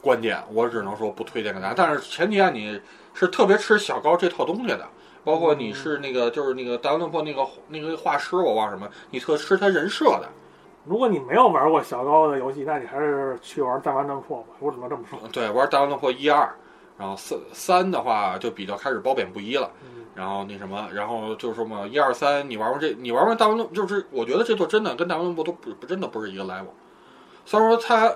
观点，我只能说不推荐给大家。但是前提啊，你是特别吃小高这套东西的，包括你是那个就是那个达文破那个那个画师，我忘什么，你特吃他人设的。如果你没有玩过小高的游戏，那你还是去玩《弹丸论破》吧。我只能这么说。对，玩《弹丸论破》一二，然后三三的话就比较开始褒贬不一了。然后那什么，然后就是说嘛，一二三，你玩完这，你玩完《弹丸论》，就是我觉得这座真的跟《弹丸论破》都不不真的不是一个 level。虽然说它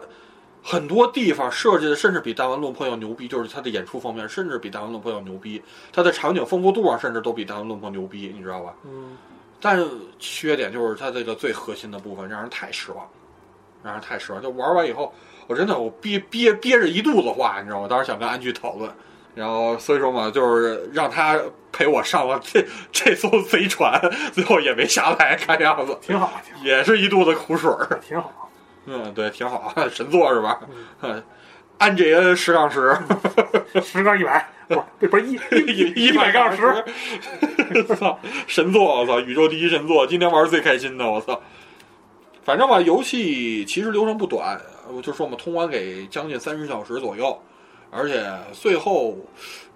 很多地方设计的甚至比《弹丸论破》要牛逼，就是它的演出方面甚至比《弹丸论破》要牛逼，它的场景丰富度上甚至都比《弹丸论破》牛逼，你知道吧？嗯，但缺点就是它这个最核心的部分让人太失望，让人太失望。就玩完以后，我真的我憋憋憋着一肚子话，你知道吗？当时想跟安居讨论，然后所以说嘛，就是让他陪我上了 这这艘贼船，最后也没下来，看样子挺好，挺 也是一肚子苦水儿。挺好。嗯，对，挺好，神作是吧？安杰恩十杠十，十杠一百，不是这不是一 一一百杠十，我 操，神作！我操，宇宙第一神作！今天玩最开心的，我操！反正吧，游戏其实流程不短，我就说我们通关给将近三十小时左右，而且最后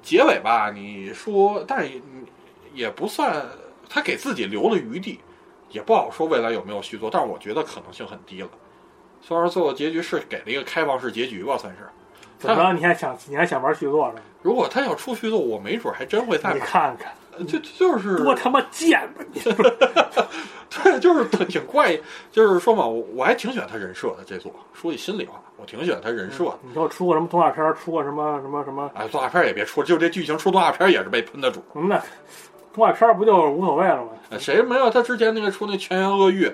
结尾吧，你说，但也不算，他给自己留了余地，也不好说未来有没有续作，但是我觉得可能性很低了。虽然说最后结局是给了一个开放式结局吧，算是。怎么你还想你还想玩续作呢？如果他要出续作，我没准还真会再你。看看就就是多他妈贱吧你！对，就是挺怪，就是说嘛，我我还挺喜欢他人设的这座。说句心里话，我挺喜欢他人设的。你说出过什么动画片儿？出过什么什么什么哎，动画片也别出，就这剧情出动画片也是被喷的主。什么的？动画片儿不就无所谓了吗？哎谁没有？他之前那个出那《全员恶欲》，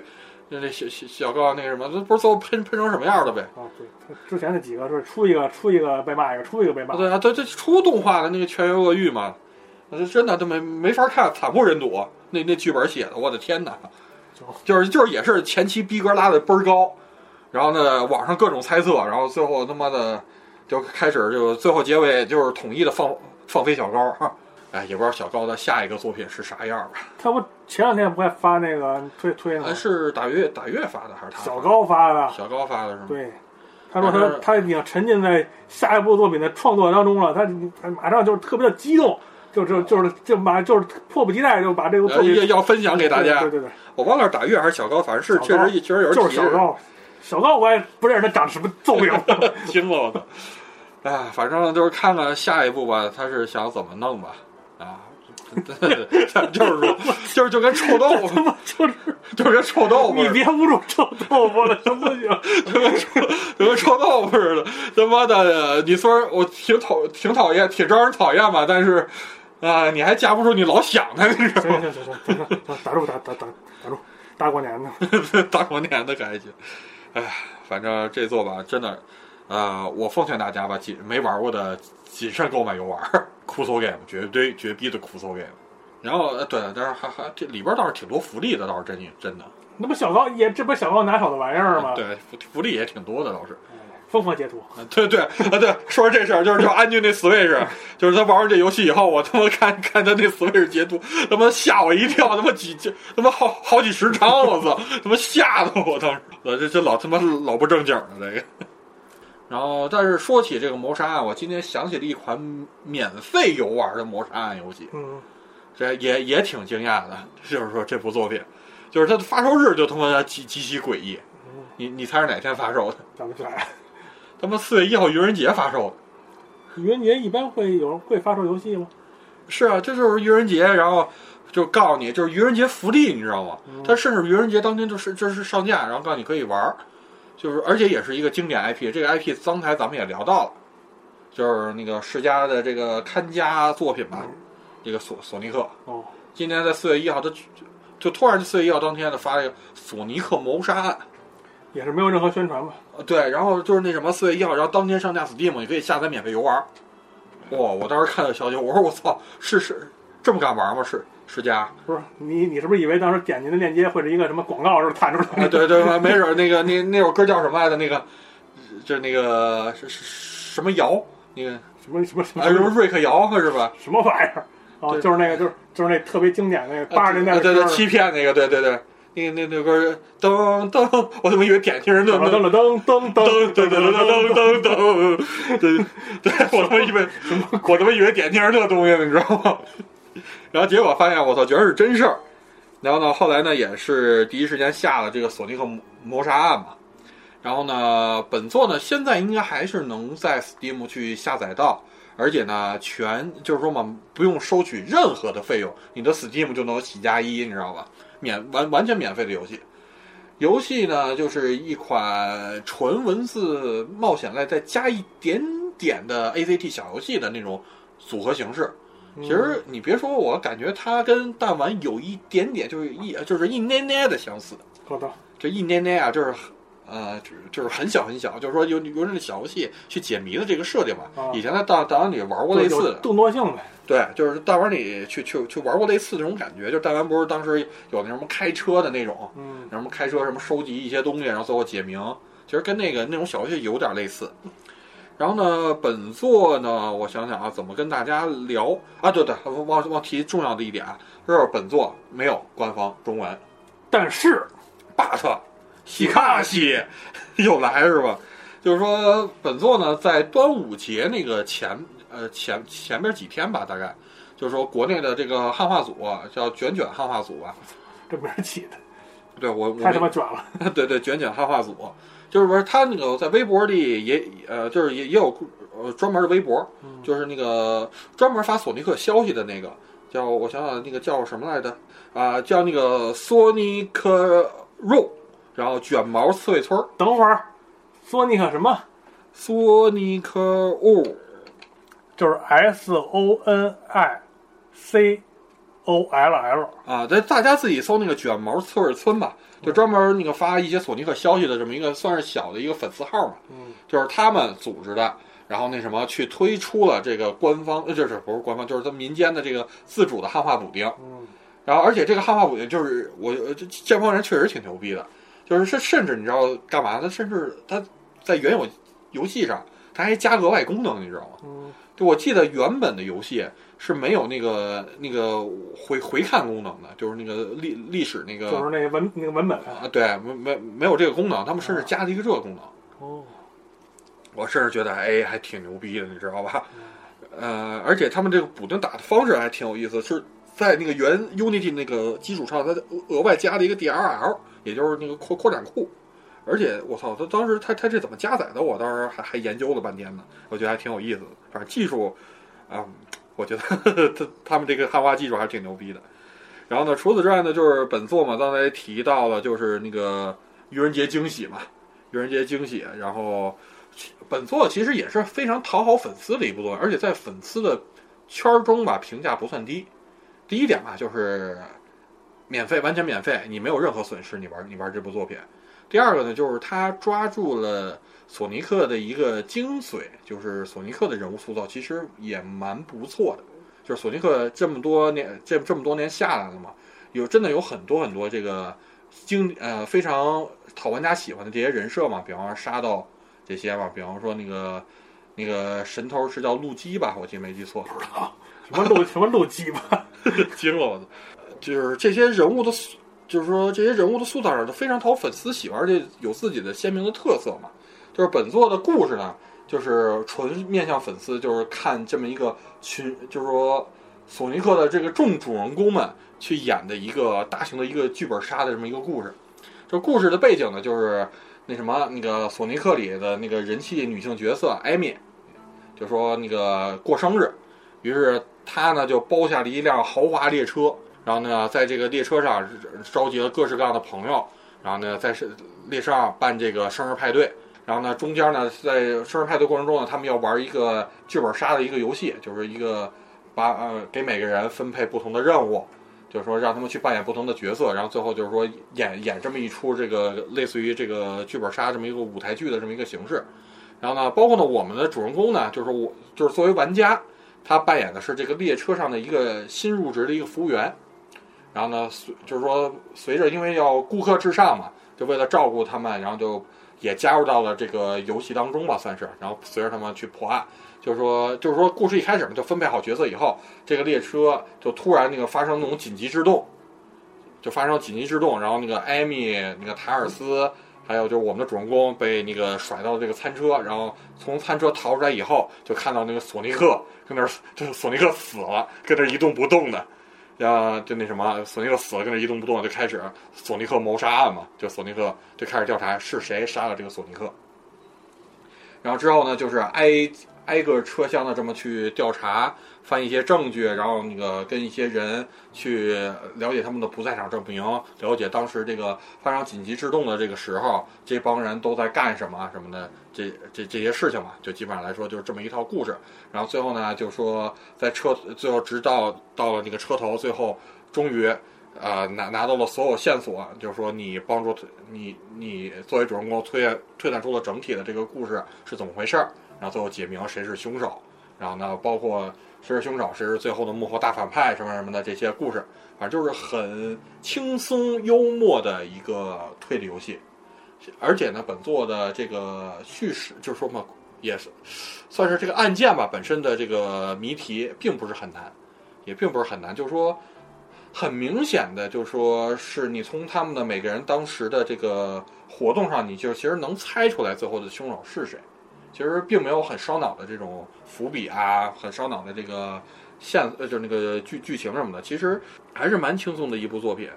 那那小小小高那个什么，那不是最后喷喷成什么样了呗？啊，对，他之前那几个是出一个出一个被骂一个，出一个被骂。对啊，对，这出动画的那个《全员恶欲》嘛，那真的都没没法看，惨不忍睹。那那剧本写的，我的天哪！就是就是也是前期逼格拉的倍儿高，然后呢，网上各种猜测，然后最后他妈的就开始就最后结尾就是统一的放放飞小高，哈，哎，也不知道小高的下一个作品是啥样吧？他不前两天不还发那个推推吗？是打月打月发的还是他？小高发的。小高发的是吗？对，他说他他已经沉浸在下一部作品的创作当中了，他他马上就是特别的激动，就就就是就马就是迫不及待就把这个作呃，品要要分享给大家对。对对，我忘了是打月还是小高，反正是确实确实有人就是小高，小高我也不认识他长什么揍样，惊了我操！哎，反正就是看看下一步吧，他是想怎么弄吧？啊，就是说，就是就跟臭豆腐，他妈就 是就跟臭豆腐，你别侮辱臭豆腐了，行不行？就跟臭就跟臭豆腐似的。他妈的，你虽然我挺讨挺讨厌，挺招人讨厌吧，但是啊，你还架不住你老想他，你知道吗？行行行行行打住打打打打住，大过年的，大过年的开心。哎，反正这座吧，真的，呃，我奉劝大家吧，谨没玩过的谨慎购买游玩，酷搜 game 绝对绝逼的酷搜 game。然后，呃对，但是还还这里边倒是挺多福利的，倒是真真的，那不小高也这不小高拿手的玩意儿吗？对，福福利也挺多的，倒是。疯狂截图，啊对对啊对，说这事儿就是就安俊那 Switch，就是他玩完这游戏以后，我他妈看看他那 Switch 截图，他妈吓我一跳，他妈几几他妈好好几十张，我操，他妈吓得我当时，我这这老他妈老不正经的这个。然后，但是说起这个谋杀案，我今天想起了一款免费游玩的谋杀案游戏，嗯，这也也挺惊讶的，就是说这部作品，就是它的发售日就他妈极极其诡异，你你猜是哪天发售的？想不起来。他妈四月一号愚人节发售的。愚人节一般会有人会发售游戏吗？是啊，这就是愚人节，然后就告诉你，就是愚人节福利，你知道吗？它甚至愚人节当天就是就是上架，然后告诉你可以玩儿，就是而且也是一个经典 IP。这个 IP 刚才咱们也聊到了，就是那个世嘉的这个看家作品吧，这个索索尼克。哦，今年在四月一号，他就就突然四月一号当天的发了一个索尼克谋杀案。也是没有任何宣传吧？呃对，然后就是那什么四月一号，然后当天上架 Steam，你可以下载免费游玩儿。哇！我当时看到消息，我说我操，是是这么敢玩吗？是世嘉？不是你你是不是以为当时点进的链接会是一个什么广告似的弹出啊，来？对对，没准儿那个那那首歌叫什么来着？那个就是那个是是什么瑶？那个什么什么什么么瑞克瑶是吧？什么玩意儿？哦，就是那个就是就是那特别经典那个八十年代对对歌欺骗那个，对对对，那个那那歌噔噔，我怎么以为点听人？噔了噔噔噔噔噔噔噔噔噔噔对对，我他妈以为我他妈以为点听人这东西呢，你知道吗？然后结果发现我操，居然是真事儿。然后呢，后来呢也是第一时间下了这个索尼克谋杀案嘛。然后呢，本作呢现在应该还是能在 Steam 去下载到，而且呢全就是说嘛，不用收取任何的费用，你的 Steam 就能起加一，你知道吧？免完完全免费的游戏。游戏呢，就是一款纯文字冒险类，再加一点点的 ACT 小游戏的那种组合形式。其实你别说，我感觉它跟弹丸有一点点，就是一就是一捏捏的相似。好的，这一捏捏啊，就是呃，就就是很小很小，就是说有有那小游戏去解谜的这个设定嘛。啊以前在弹弹丸里玩过类似的，动作性呗。对，就是弹丸里去去去玩过类似的这种感觉。就是弹丸不是当时有那什么开车的那种，嗯，什么开车什么收集一些东西，然后最后解谜，其实跟那个那种小游戏有点类似。然后呢，本作呢，我想想啊，怎么跟大家聊啊？对对，忘忘提重要的一点啊，就是本作没有官方中文但是，but 西卡西又来是吧？就是说，本作呢，在端午节那个前呃前前边几天吧，大概就是说国内的这个汉化组叫卷卷汉化组吧，这名儿起的对我我太他妈卷了。对对，卷卷汉化组，就是说他那个在微博里也呃，就是也也有呃专门的微博，嗯。就是那个专门发索尼克消息的那个，叫我想想那个叫什么来着？啊、叫那个索尼克肉，然后卷毛刺猬村，等会儿，索尼克什么？索尼克物，就是 S O N I C O L L。啊，这大家自己搜那个卷毛刺猬村吧，就专门那个发一些索尼克消息的这么一个算是小的一个粉丝号嘛。嗯，就是他们组织的，然后那什么去推出了这个官方，呃，就是不是官方，就是他民间的这个自主的汉化补丁。嗯，然后而且这个汉化补丁就是我呃这这帮人确实挺牛逼的，就是甚甚至你知道干嘛？他甚至他在原有游戏上他还加额外功能，你知道吗？嗯，就我记得原本的游戏是没有那个那个回回看功能的，就是那个历历史那个就是那个文那个文本。啊，对，没没没有这个功能，他们甚至加了一个这个功能。哦，我甚至觉得，哎，还挺牛逼的，你知道吧？呃，而且他们这个补丁打的方式还挺有意思，是在那个原 Unity 那个基础上，它额额外加了一个 DLL，也就是那个扩扩展库。而且我操，他当时他他这怎么加载的？我当时还还研究了半天呢，我觉得还挺有意思的。反正技术啊、我觉得 他他们这个汉化技术还是挺牛逼的。然后呢，除此之外呢，就是本作嘛，刚才提到了，就是那个愚人节惊喜嘛，愚人节惊喜，然后。本作其实也是非常讨好粉丝的一部作品，而且在粉丝的圈儿中吧，评价不算低。第一点吧，就是免费，完全免费，你没有任何损失，你玩你玩这部作品。第二个呢，就是他抓住了索尼克的一个精髓，就是索尼克的人物塑造其实也蛮不错的。就是索尼克这么多年这这么多年下来了嘛，有真的有很多很多这个经呃非常讨玩家喜欢的这些人设嘛，比方说沙到。这些吧，比方说那个那个神头是叫路基吧，我记得没记错，什么路什么路鸡巴？惊了我都。就是这些人物的塑，就是说这些人物的塑造上都非常讨粉丝喜欢，而且有自己的鲜明的特色嘛。就是本作的故事呢，就是纯面向粉丝，就是看这么一个群，就是说索尼克的这个众主人公们去演的一个大型的一个剧本杀的这么一个故事。这故事的背景呢，就是。那什么，那个索尼克里的那个人气女性角色艾米，就说那个过生日，于是他呢就包下了一辆豪华列车，然后呢在这个列车上召集了各式各样的朋友，然后呢在列车上办这个生日派对，然后呢中间呢在生日派对过程中呢，他们要玩一个剧本杀的一个游戏，就是一个把呃给每个人分配不同的任务。就是说让他们去扮演不同的角色，然后最后就是说演演这么一出这个类似于这个剧本杀这么一个舞台剧的这么一个形式。然后呢，包括呢我们的主人公呢，就是我就是作为玩家，他扮演的是这个列车上的一个新入职的一个服务员。然后呢，随就是说随着因为要顾客至上嘛，就为了照顾他们，然后就也加入到了这个游戏当中吧，算是。然后随着他们去破案。就是说，就是说，故事一开始嘛，就分配好角色以后，这个列车就突然那个发生那种紧急制动，就发生紧急制动，然后那个艾米、那个塔尔斯，还有就是我们的主人公被那个甩到这个餐车，然后从餐车逃出来以后，就看到那个索尼克跟那儿，就索尼克死了，跟那儿一动不动的，呀，就那什么，索尼克死了，跟那一动不动，就开始索尼克谋杀案嘛，就索尼克就开始调查是谁杀了这个索尼克。然后之后呢，就是挨挨个车厢的这么去调查，翻一些证据，然后那个跟一些人去了解他们的不在场证明，了解当时这个发生紧急制动的这个时候，这帮人都在干什么什么的，这这这些事情嘛，就基本上来说就是这么一套故事。然后最后呢，就说在车最后直到到了那个车头，最后终于。呃，拿拿到了所有线索，就是说你帮助你你作为主人公推推断出了整体的这个故事是怎么回事儿，然后最后解明谁是凶手，然后呢，包括谁是凶手，谁是最后的幕后大反派什么什么的这些故事，反正就是很轻松幽默的一个推理游戏，而且呢，本作的这个叙事就是说嘛，也是算是这个案件吧本身的这个谜题并不是很难，也并不是很难，就是说。很明显的，就是说是你从他们的每个人当时的这个活动上，你就其实能猜出来最后的凶手是谁。其实并没有很烧脑的这种伏笔啊，很烧脑的这个线，呃，就那个剧剧情什么的，其实还是蛮轻松的一部作品。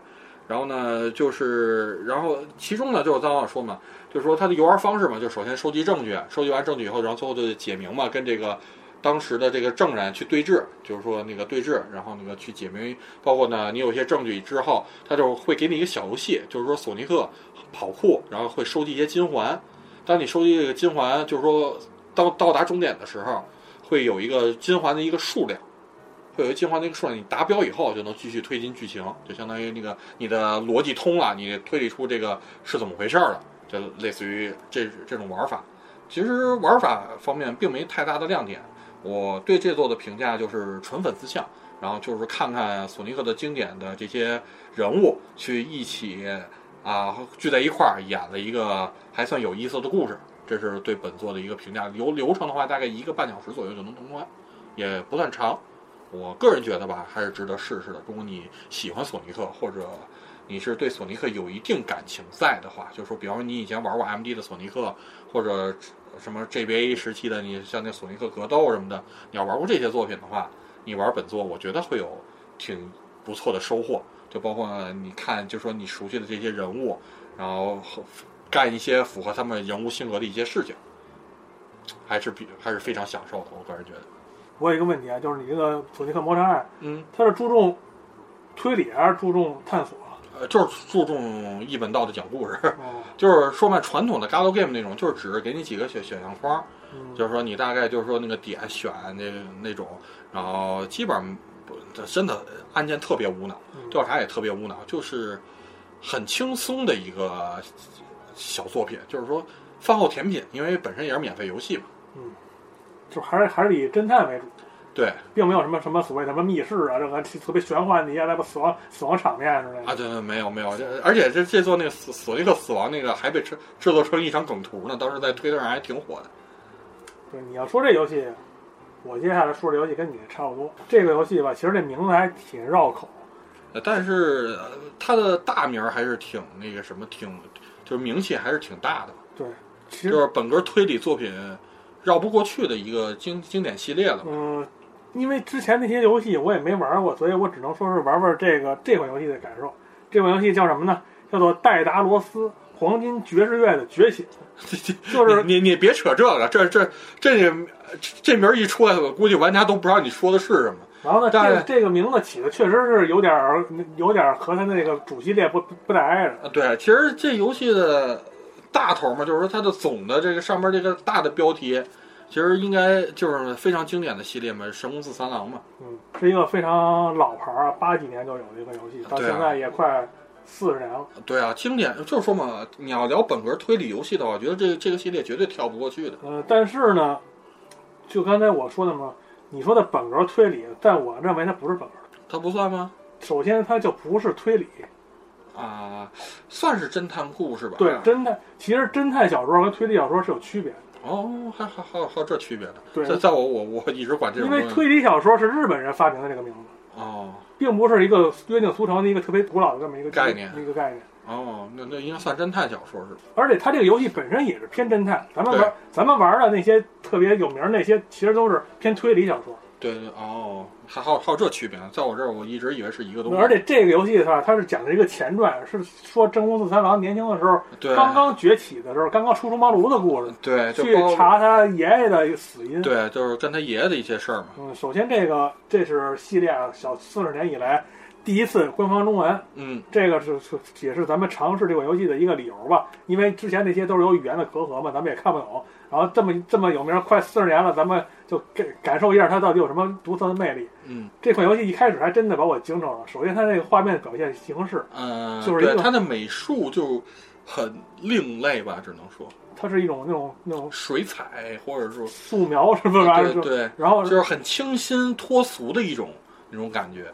然后呢，就是然后其中呢，就是咱老说嘛，就是说它的游玩方式嘛，就首先收集证据，收集完证据以后，然后最后就解明嘛，跟这个。当时的这个证人去对质，就是说那个对质，然后那个去解明，包括呢，你有些证据之后，他就会给你一个小游戏，就是说索尼克跑酷，然后会收集一些金环。当你收集这个金环，就是说到到达终点的时候，会有一个金环的一个数量，会有一个金环的一个数量，你达标以后就能继续推进剧情，就相当于那个你的逻辑通了，你推理出这个是怎么回事了，就类似于这这种玩法。其实玩法方面并没太大的亮点。我对这座的评价就是纯粉丝向，然后就是看看索尼克的经典的这些人物去一起啊聚在一块儿演了一个还算有意思的故事，这是对本作的一个评价。流流程的话，大概一个半小时左右就能通关，也不算长。我个人觉得吧，还是值得试试的。如果你喜欢索尼克，或者你是对索尼克有一定感情在的话，就说，比方说你以前玩过 MD 的索尼克，或者。什么 GBA 时期的你像那索尼克格斗什么的，你要玩过这些作品的话，你玩本作，我觉得会有挺不错的收获。就包括你看，就说你熟悉的这些人物，然后干一些符合他们人物性格的一些事情，还是比还是非常享受的。我个人觉得。我有一个问题啊，就是你这个索尼克魔城二，嗯，它是注重推理还是注重探索？呃就是注重一本道的讲故事，就是说嘛，传统的 Galo Game 那种，就是只是给你几个选选项框，就是说你大概就是说那个点选那那种，然后基本上不真的案件特别无脑，调查也特别无脑，就是很轻松的一个小作品，就是说饭后甜品，因为本身也是免费游戏嘛，嗯，就还是还是以侦探为主。对，并没有什么什么所谓什么密室啊，这个特别玄幻的一些那个死亡死亡场面之类的啊，对对，没有没有，这而且这这座那个索索尼克死亡那个还被制制作成一张梗图呢，当时在推特上还挺火的。对，你要说这游戏，我接下来说这游戏跟你差不多。这个游戏吧，其实这名字还挺绕口，呃，但是它的大名还是挺那个什么，挺就是名气还是挺大的。对，就是本格推理作品绕不过去的一个经经典系列了。嗯。因为之前那些游戏我也没玩过，所以我只能说是玩玩这个这款游戏的感受。这款游戏叫什么呢？叫做《戴达罗斯：黄金爵士乐的觉醒》。就是你你别扯这个，这这这这名一出来，我估计玩家都不知道你说的是什么。然后呢，这这个名字起的确实是有点儿有点儿和它那个主系列不不太挨着。对，其实这游戏的大头嘛，就是说它的总的这个上面这个大的标题。其实应该就是非常经典的系列嘛，《神宫寺三郎》嘛。嗯，是一个非常老牌儿，八几年就有的一个游戏，到现在也快四十年了。对啊，经典就是说嘛，你要聊本格推理游戏的话，我觉得这这个系列绝对跳不过去的。呃，但是呢，就刚才我说的嘛，你说的本格推理，在我认为它不是本格，它不算吗？首先，它就不是推理啊，算是侦探故事吧。对，侦探其实侦探小说和推理小说是有区别的。哦，还还还有还有这区别的？对，在在我我我一直管这种。因为推理小说是日本人发明的这个名字。哦，并不是一个约定俗成的一个特别古老的这么一个概念，一个概念。哦，那那应该算侦探小说是吧？而且它这个游戏本身也是偏侦探，咱们玩咱们玩的那些特别有名那些，其实都是偏推理小说。对对哦，还还有还有这区别呢，在我这儿我一直以为是一个东西。而且这个游戏的话，它是讲的一个前传，是说真宫四三郎年轻的时候对刚刚崛起的时候，刚刚初出茅庐的故事，对就去查他爷爷的死因。对，就是跟他爷爷的一些事儿嘛。嗯，首先这个这是系列啊小四十年以来第一次官方中文，嗯，这个是是也是咱们尝试这款游戏的一个理由吧。因为之前那些都是有语言的隔阂嘛，咱们也看不懂。然后这么这么有名，快四十年了，咱们就感感受一下它到底有什么独特的魅力。嗯这款游戏一开始还真的把我惊着了。首先，它这个画面表现形式，嗯，就是一个对他的美术就很另类吧，只能说它是一种那种那种水彩或者说素描是不是？对对，然后就是很清新脱俗的一种那种感觉。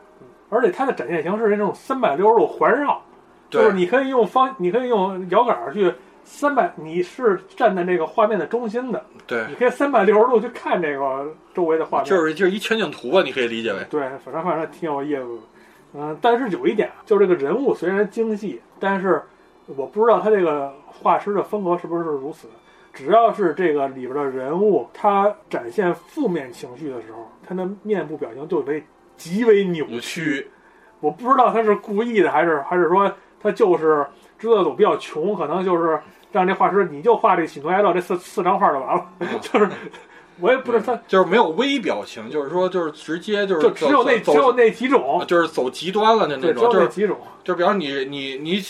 而且它的展现形式是那种三百六十度环绕，就是你可以用方，你可以用摇杆去三百，你是站在这个画面的中心的，对，你可以三百六十度去看这个周围的画面。就是就是一全景图吧，你可以理解为。对，反正反正挺有意思的。嗯，但是有一点，就是这个人物虽然精细，但是我不知道他这个画师的风格是不是如此。只要是这个里边的人物，他展现负面情绪的时候，他的面部表情就会极为扭。曲，我不知道他是故意的，还是还是说他就是知道我比较穷，可能就是让这画师你就画这喜怒哀乐这四四张画就完了，就是我也不知道他就是没有微表情，就是说就是直接就是就只有那只有那几种，就是走极端了的那种，就是几种。就比方你你你，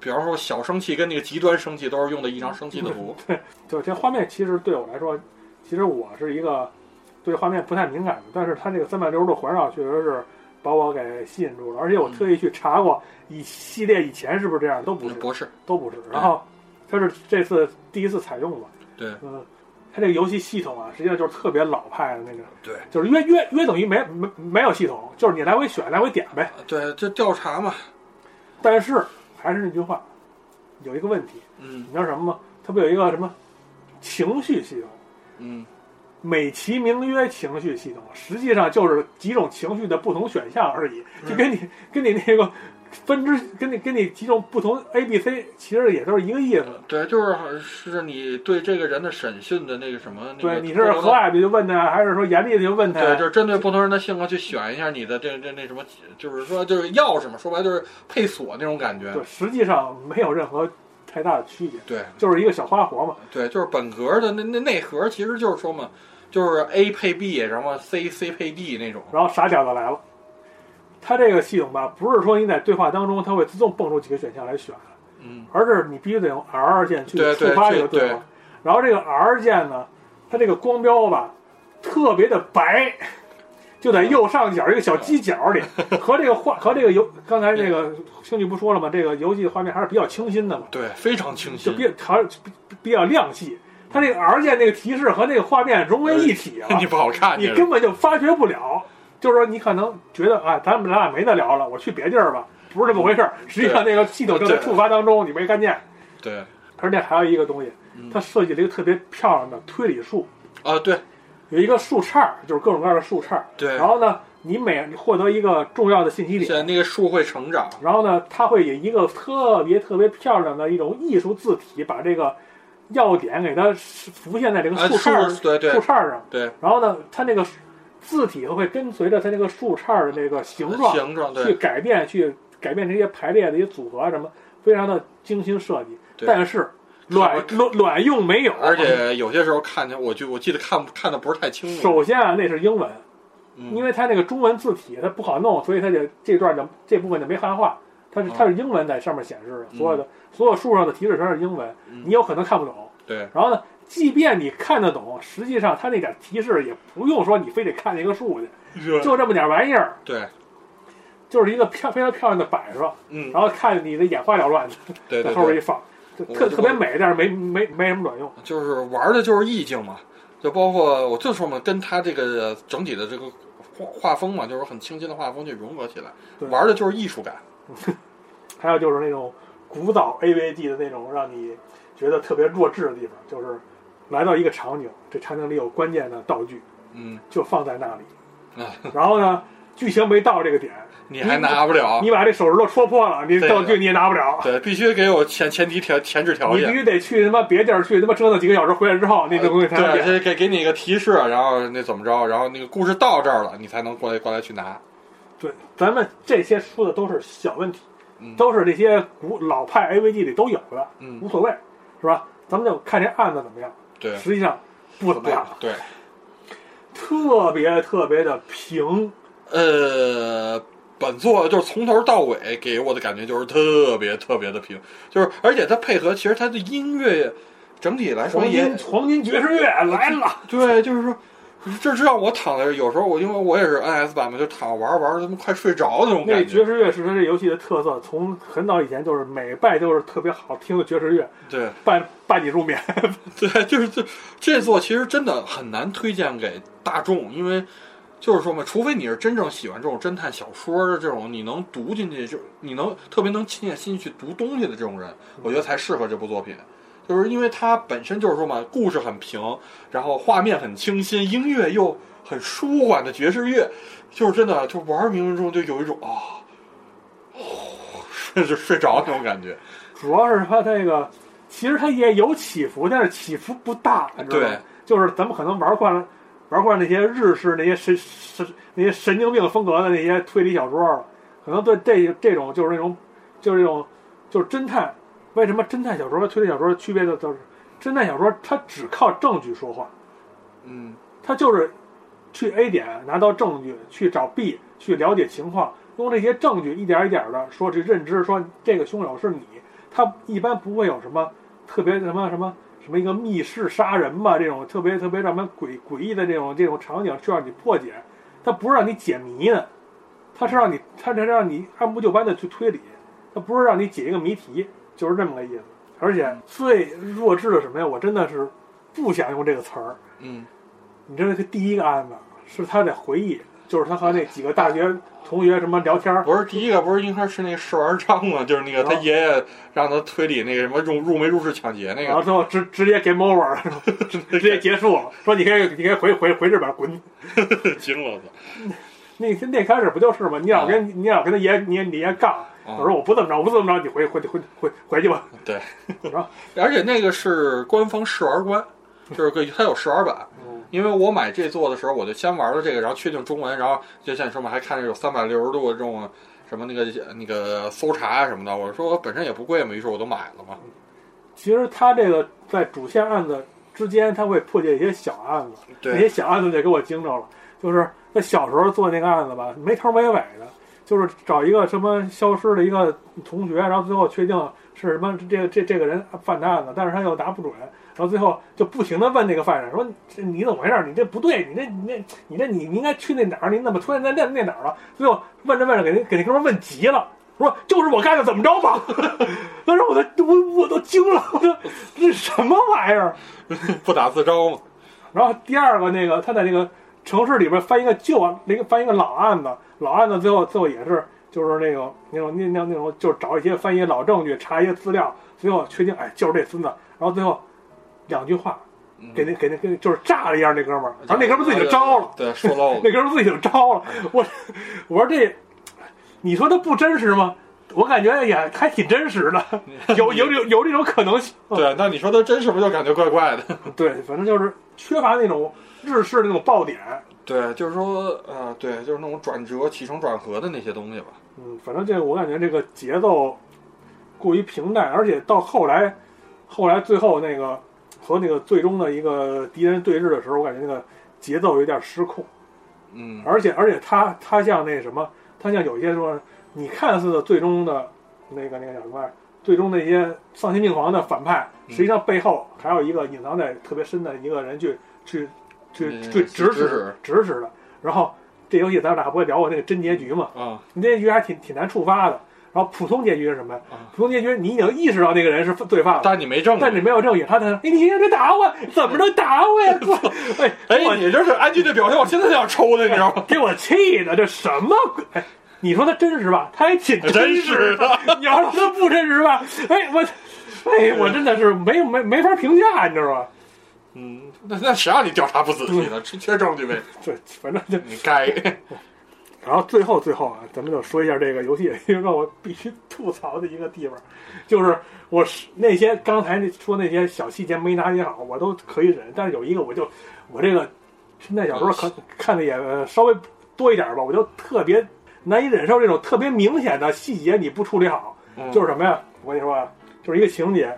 比方说小生气跟那个极端生气都是用的一张生气的图。对就这画面，其实对我来说，其实我是一个对画面不太敏感的，但是它这个三百六十度环绕确实是把我给吸引住了，而且我特意去查过，以系列以前是不是这样，都不是，不是，都不是。然后它是这次第一次采用吧，对。嗯，它这个游戏系统啊，实际上就是特别老派的那个，对。就是约约约等于没没没有系统，就是你来回选来回点呗。对，就调查嘛，但是还是那句话，有一个问题，嗯。你知道什么吗？它不有一个什么情绪系统？嗯，美其名曰情绪系统，实际上就是几种情绪的不同选项而已，就跟你跟你那个分支，跟你跟你几种不同 A、B、C，其实也都是一个意思。对，就是是你对这个人的审讯的那个什么，那个对，你是和蔼的就问他，还是说严厉的就问他？对，就是针对不同人的性格去选一下你的这这那什么，就是说就是钥匙嘛，说白就是配锁那种感觉。对，实际上没有任何太大的区别，对就是一个小花活嘛。对，就是本格的那那内核，其实就是说嘛，就是 A 配 B，然后 C C 配 D 那种。然后傻屌子来了，它这个系统吧，不是说你在对话当中它会自动蹦出几个选项来选，嗯，而是你必须得用 R 键去触发这个对话。然后这个 R 键呢，它这个光标吧特别的白，就在右上角一个小犄角里，和这个画和这个游刚才这个兴趣不说了吗？这个游戏画面还是比较清新的嘛，对，非常清就。比还是比比较亮系。它这个 R 键那个提示和那个画面融为一体了，你不好看，你根本就发觉不了。就是说，你可能觉得啊，咱们咱俩没得聊了，我去别地儿吧，不是这么回事儿。实际上，那个系统正在触发当中，你没看见。对而且还有一个东西嗯，它设计了一个特别漂亮的推理树，啊，对有一个树杈儿，就是各种各样的树杈儿。对然。后呢，你每获得一个重要的信息点，在那个树会成长，然后呢，它会以一个特别特别漂亮的一种艺术字体，把这个要点给它浮现在这个啊，树杈儿、树对对树杈儿上。对，然后呢，它那个字体会跟随着它那个树杈儿的那个形状去形状去改变，去改变这些排列的一些组合什么，非常的精心设计。对。但是卵卵卵用没有，而且有些时候看见，我就我记得看看的不是太清楚。首先啊，那是英文，嗯。因为它那个中文字体它不好弄，所以它就这段就这部分就没汉化，它是哦它是英文在上面显示的，嗯所有的所有树上的提示全是英文，嗯。你有可能看不懂。对。然后呢，即便你看得懂，实际上它那点提示也不用说你非得看那个数去，就这么点玩意儿，对，就是一个漂非常漂亮的摆设，嗯，然后看你的眼花缭乱的对对对，在后边一放，就特特别美，但是没没没什么卵用。就是玩的就是意境嘛，就包括我就说嘛，跟它这个整体的这个画画风嘛，就是很清新的画风去融合起来，对。玩的就是艺术感。还有就是那种古早 AVG 的那种让你觉得特别弱智的地方，就是来到一个场景，这场景里有关键的道具，嗯就放在那里，啊，然后呢，剧情没到这个点，你还拿不了。你把这手指头戳破了，你道具你也拿不了。对，必须给我前前提条前置条件。你必须得去他妈别地儿去他妈折腾几个小时，回来之后那个东西才能对，变。这给给你一个提示，然后那怎么着，然后那个故事到这儿了，你才能过来过来去拿。对，咱们这些说的都是小问题，嗯都是这些古老派 AVG 里都有的，嗯无所谓，是吧？咱们就看这案子怎么样。对，实际上不怎么样，对，特别特别的平。呃，本作就是从头到尾给我的感觉就是特别特别的平，就是而且它配合其实它的音乐整体来说黄也金黄金爵士乐来了，对，就是说。这这让我躺在这儿，有时候我因为我也是 NS 版嘛，就躺着玩着玩着，他妈快睡着那种那感觉。那爵士乐是它这游戏的特色，从很早以前就是每拜都是特别好听的爵士乐，对伴伴你入眠。对，就是这这座其实真的很难推荐给大众，因为就是说嘛，除非你是真正喜欢这种侦探小说的这种，你能读进去，就你能特别能静下心去读东西的这种人，我觉得才适合这部作品。就是因为它本身就是说嘛，故事很平，然后画面很清新，音乐又很舒缓的爵士乐，就是真的就玩儿冥冥中就有一种啊，睡 就睡着那种感觉。主要是它这个，其实它也有起伏，但是起伏不大，你知道吗对？就是咱们可能玩惯了，玩惯那些日式那些神神那些神经病风格的那些推理小说，可能对这这种就是那种就是那种就是侦探。为什么侦探小说和推理小说的区别就就是，侦探小说它只靠证据说话，嗯，它就是去 A 点拿到证据，去找 B 去了解情况，用这些证据一点一点的说这认知，说这个凶手是你。他一般不会有什么特别什么什么什么一个密室杀人嘛这种特别特别让人诡诡异的这种这种场景需要你破解，它不是让你解谜的，它是让你它是让你按部就班的去推理，它不是让你解一个谜题，就是这么个意思。而且最弱智的什么呀？我真的是不想用这个词儿。嗯，你知道这第一个案子是他的回忆，就是他和那几个大学同学什么聊天儿，不是第一个，不是应该是那个试玩章吗？就是那个他哦爷爷让他推理那个什么入入没入室抢劫那个。然后最后直直接 game over，了 直直接结束了，说你可以你可以回回回日本滚。惊了那那开始不就是吗？你老跟你老跟他爷你你爷杠，啊我说我不这么着，我不这么着，你回回回回回去吧。对，然后？而且那个是官方试玩官，就是个它有试玩版。嗯因为我买这座的时候，我就先玩了这个，然后确定中文，然后就像你说嘛，还看着有三百六十度这种什么那个那个搜查啊什么的。我说我本身也不贵嘛，于是我都买了嘛。其实他这个在主线案子之间，他会破解一些小案子，那些，小案子就给我惊着了。就是他小时候做那个案子吧，没头没尾的，就是找一个什么消失的一个同学，然后最后确定是什么这这这个人犯的案子，但是他又答不准，然后最后就不停的问那个犯人说这你怎么回事？你这不对，你这你这你这你你应该去那哪儿？你怎么出现在那那哪儿了？最后问着问着给那给那哥们儿问急了。说就是我干的，怎么着吧？当时我都我我都惊了，我说这什么玩意儿？不打自招嘛。然后第二个那个他在那个城市里边翻一个旧案，那个翻一个老案子，老案子最后最后也是就是那种那种那那那种就是找一些翻一些老证据，查一些资料，最后确定哎就是这孙子，然后最后两句话嗯给那给那给就是炸了一下那哥们儿，然后 那哥们儿自己就招了，对，说漏了。那哥们儿自己就招了，我我说这你说他不真实吗？我感觉也还挺真实的，有有有有这种可能性。对，那你说他真是不是就感觉怪怪的？对，反正就是缺乏那种日式的那种爆点。对，就是说，呃，对，就是那种转折、起承转合的那些东西吧。嗯，反正这个我感觉这个节奏过于平淡，而且到后来，后来最后那个和那个最终的一个敌人对峙的时候，我感觉那个节奏有点失控，嗯，而且而且他他像那什么，他像有一些说你看似的最终的那个那个叫什么，最终那些丧心病狂的反派，嗯实际上背后还有一个隐藏在特别深的一个人去去去嗯去指指使使指使的，然后。这游戏咱俩不会聊过那个真结局嘛？啊，你这结局还挺挺难触发的。然后普通结局是什么？普通结局你已经意识到那个人是罪犯了，但你没证但你。没有证据，他在那，哎，你别打我，怎么能打我呀？哎，哎你这是安静的表情，我现在就想抽他，你知道吗？给我气的，这什么鬼？哎，你说他真实吧？他还挺真实实的。你要说他不真实吧？哎，我，哎，我真的是没没没法评价，你知道吧？嗯，那那谁让你调查不仔细呢？缺缺证据呗，对，反正就你该。然后最后最后啊，咱们就说一下这个游戏让我必须吐槽的一个地方，就是我是那些刚才那说那些小细节没拿捏好，我都可以忍，但是有一个我就我这个现在小说看看的也呃稍微多一点吧，我就特别难以忍受这种特别明显的细节你不处理好，嗯就是什么呀？我跟你说啊，就是一个情节，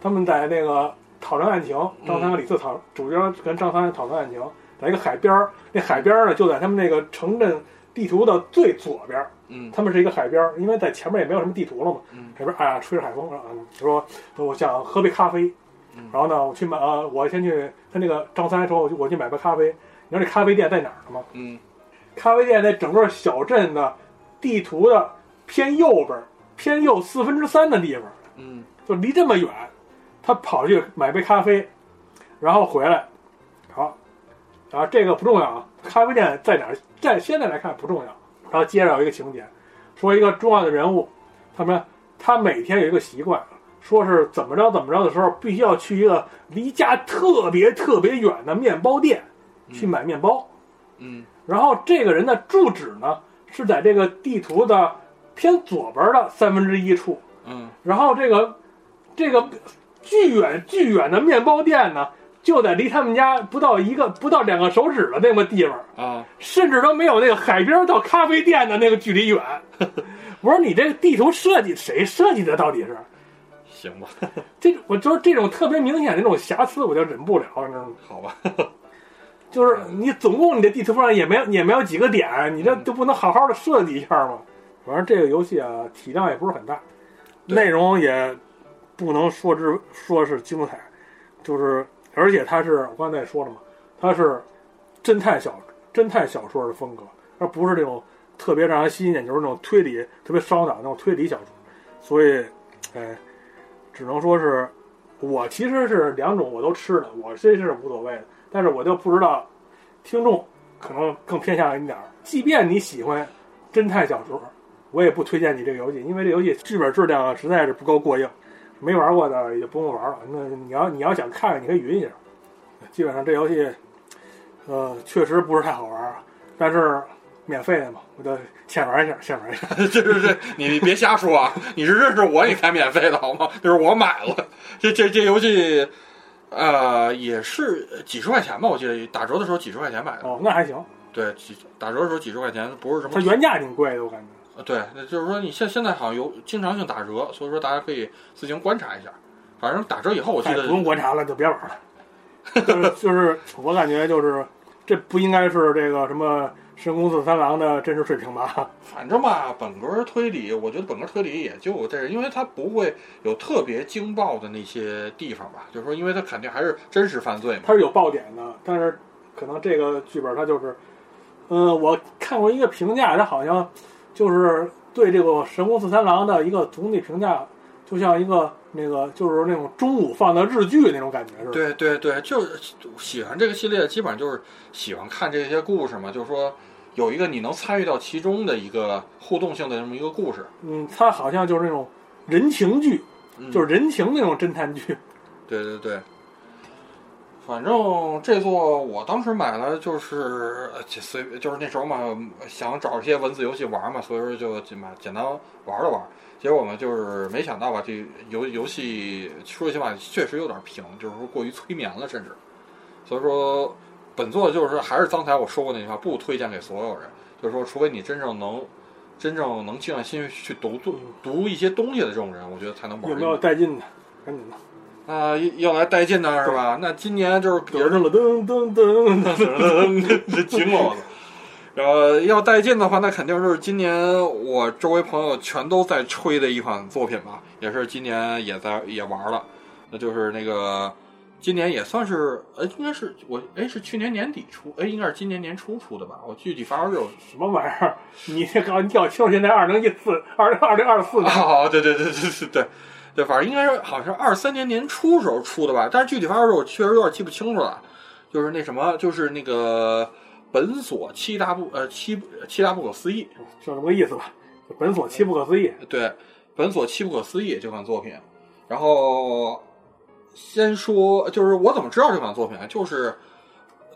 他们在那个讨论案情，张三和李四讨主角跟张三讨论案情，在一个海边儿，那海边儿呢就在他们那个城镇地图的最左边儿，嗯他们是一个海边儿，因为在前面也没有什么地图了嘛，嗯这边哎呀吹着海风啊，说我想喝杯咖啡，嗯然后呢我去买呃我先去他那个张三说我去我去买杯咖啡，你知道这咖啡店在哪儿呢吗？嗯咖啡店在整个小镇的地图的偏右边儿，偏右四分之三的地方。嗯就离这么远，他跑去买杯咖啡，然后回来，好，然后这个不重要啊，咖啡店在哪儿？在现在来看不重要。然后接着有一个情节，说一个重要的人物，他们他每天有一个习惯，说是怎么着怎么着的时候，必须要去一个离家特别特别远的面包店去买面包。嗯然后这个人的住址呢是在这个地图的偏左边的三分之一处。嗯然后这个这个巨远巨远的面包店呢，就在离他们家不到一个不到两个手指的那么地方，啊，甚至都没有那个海边到咖啡店的那个距离远。我说你这个地图设计谁设计的？到底是行吧，这？我就是这种特别明显的那种瑕疵，我就忍不了，你知道吗？好吧，就是你总共你的地图上也没有也没有几个点，你这就不能好好的设计一下吗？反正这个游戏啊，体量也不是很大，内容也不能说之说是精彩，就是而且它是我刚才也说了嘛，它是侦探小侦探小说的风格，而不是那种特别让人吸引眼球那种推理、特别烧脑那种推理小说。所以，哎，只能说是我其实是两种我都吃的，我这是无所谓的，但是我就不知道听众可能更偏向一点儿。即便你喜欢侦探小说，我也不推荐你这个游戏，因为这游戏剧本质量实在是不够过硬，没玩过的也不用玩了。那你要你要想看，你可以云一下。基本上这游戏，呃，确实不是太好玩儿，但是免费的嘛，我就先玩一下，先玩一下。这这这，你别瞎说啊！你是认识我你才免费的好吗？就是我买了，这这这游戏，呃，也是几十块钱吧？我记得打折的时候几十块钱买的。哦，那还行，对，几打折的时候几十块钱，不是什么它原价挺贵的，我感觉。呃，对，那就是说你现现在好像有经常性打折，所以说大家可以自行观察一下。反正打折以后，我记哎，得不用观察了，就别玩了。就是就是，我感觉就是这不应该是这个什么神宫寺三郎的真实水平吧？反正吧，本格推理，我觉得本格推理也就这，因为它不会有特别惊爆的那些地方吧。就是说，因为它肯定还是真实犯罪嘛。它是有爆点的，但是可能这个剧本它就是，呃，我看过一个评价，它好像就是对这个神宫四三郎的一个总体评价，就像一个那个就是那种中午放的日剧那种感觉似的。对对对，就是喜欢这个系列，基本上就是喜欢看这些故事嘛。就是说，有一个你能参与到其中的一个互动性的这么一个故事。嗯，它好像就是那种人情剧，嗯就是人情那种侦探剧。对对对，反正这座我当时买了，就是呃随就是那时候嘛，想找一些文字游戏玩嘛，所以说就简买简单玩了玩。结果嘛，就是没想到吧，这游游戏说句实话确实有点平，就是说过于催眠了，甚至。所以说，本作就是还是刚才我说过那句话，不推荐给所有人。就是说，除非你真正能真正能静下心去读读读一些东西的这种人，我觉得才能玩。有没有带劲的？赶紧的。啊，要来带劲的是吧？那今年就是也是了噔噔噔噔，这惊了我了。然后要带劲的话，那肯定是今年我周围朋友全都在吹的一款作品吧，也是今年也在也玩了，那就是那个今年也算是呃，应该是我哎是去年年底出，哎应该是今年年初出的吧，我具体发售日什么玩意儿？你这搞你搞清楚，现在二零一四、二零二零二四年，啊，对对对对对对对，反正应该是好像是二三年年初时候出的吧，但是具体发售日我确实有点记不清楚了。就是那什么，就是那个本所七大不呃七七大不可思议，就这么个意思吧。本所七不可思议，对，本所七不可思议这款作品。然后先说，就是我怎么知道这款作品啊？就是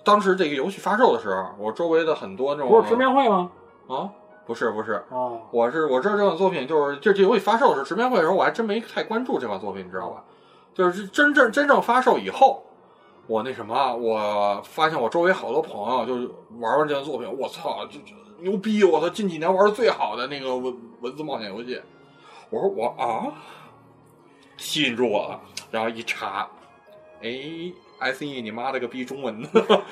当时这个游戏发售的时候，我周围的很多那种不是直面会吗？啊，不是不是，哦，我是我知道这款作品就是这这游戏发售的时候，直面会的时候，我还真没太关注这款作品，你知道吧？就是真正真正发售以后，我那什么啊，我发现我周围好多朋友就是玩完这款作品，我操，就就牛逼！我操，近几年玩的最好的那个文文字冒险游戏。我说我啊，吸引住我了，然后一查，哎，S E 你妈了个逼，中文的。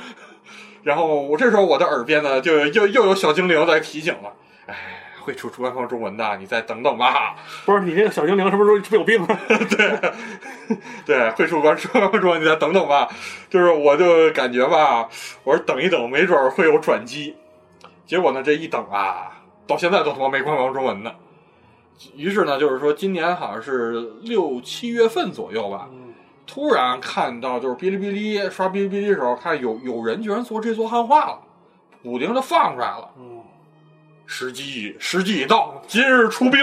然后我这时候我的耳边呢，就又又有小精灵在提醒了，哎，会出官方中文的，你再等等吧。不是你这个小精灵是不是是不是有病啊？对，对会出官官方中文，你再等等吧。就是我就感觉吧，我说等一等，没准儿会有转机。结果呢，这一等啊，到现在都他妈没官方中文呢。于是呢，就是说今年好像是六七月份左右吧，嗯，突然看到就是哔哩哔哩刷哔哩哔哩的时候，看有有人居然做这座汉化了，补丁就放出来了。嗯，时机时机已到，今日出兵。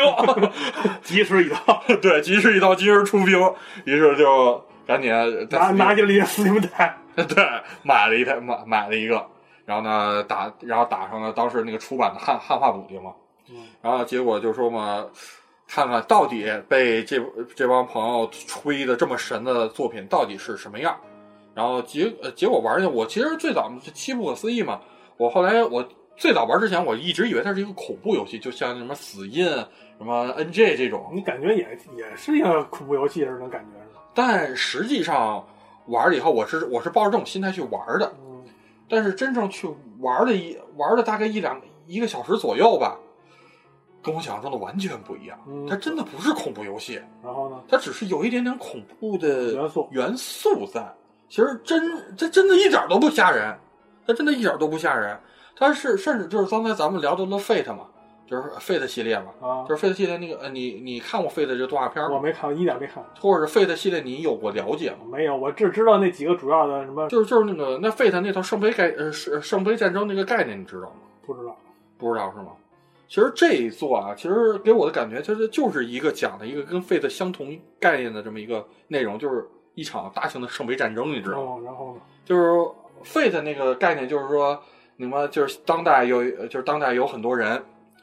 吉时已到，对，吉时已到，今日出兵。于是就赶紧拿拿进了一个 Steam 台，对，买了一台，买买了一个，然后呢打，然后打上了当时那个出版的汉汉化补丁嘛，嗯。然后结果就说嘛，看看到底被这这帮朋友吹的这么神的作品到底是什么样，然后结呃结果玩去，我其实最早是七不可思议嘛，我后来我最早玩之前，我一直以为它是一个恐怖游戏，就像什么死印、什么 NJ 这种，你感觉也也是一个恐怖游戏似的感觉是？但实际上玩了以后，我是我是抱着这种心态去玩的。嗯，但是真正去玩了一玩了大概一两一个小时左右吧，跟我想象中的完全不一样。嗯它真的不是恐怖游戏，然后呢，它只是有一点点恐怖的元素元素在。其实真这真的一点都不吓人，它真的一点都不吓人。它是甚至就是刚才咱们聊到了 Fate 嘛，就是 Fate 系列嘛，啊，就是 Fate 系列那个呃，你你看过 Fate 这个动画片吗？我没看，一点没看，或者是 Fate 系列你有过了解吗？没有，我只知道那几个主要的什么，就是就是那个那 Fate 那套圣杯概呃圣圣杯战争那个概念，你知道吗？不知道，不知道是吗？其实这一座啊，其实给我的感觉就是就是一个讲的一个跟 Fate 相同概念的这么一个内容，就是一场大型的圣杯战争，你知道吗？哦，然后呢，就是 Fate 那个概念，就是说你们就是当代有就是当代有很多人，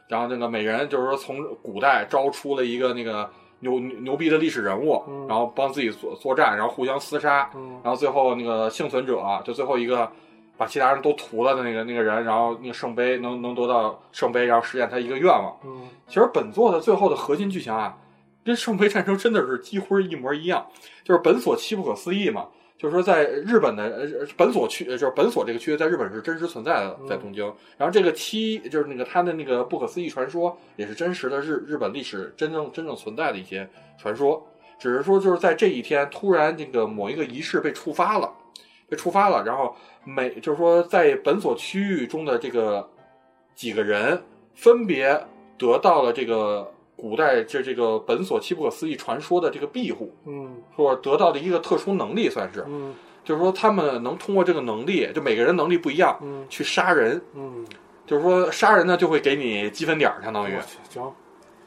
然后那个每人就是说从古代招出了一个那个牛牛牛逼的历史人物，嗯然后帮自己作作战，然后互相厮杀，嗯然后最后那个幸存者就最后一个把其他人都屠了的那个那个人，然后那个圣杯能能得到圣杯，然后实现他一个愿望。嗯其实本作的最后的核心剧情啊，跟圣杯战争真的是几乎一模一样，就是本所七不可思议嘛。就是说，在日本的呃本所区，呃就是本所这个区，在日本是真实存在的，在东京。然后这个七，就是那个他的那个不可思议传说，也是真实的日日本历史真正真正存在的一些传说。只是说，就是在这一天，突然这个某一个仪式被触发了，被触发了，然后每就是说，在本所区域中的这个几个人，分别得到了这个古代这这个本所七不可思议传说的这个庇护，嗯说得到的一个特殊能力，算是，嗯。就是说他们能通过这个能力，就每个人能力不一样，嗯去杀人，嗯，就是说杀人呢就会给你积分点儿，相当于行，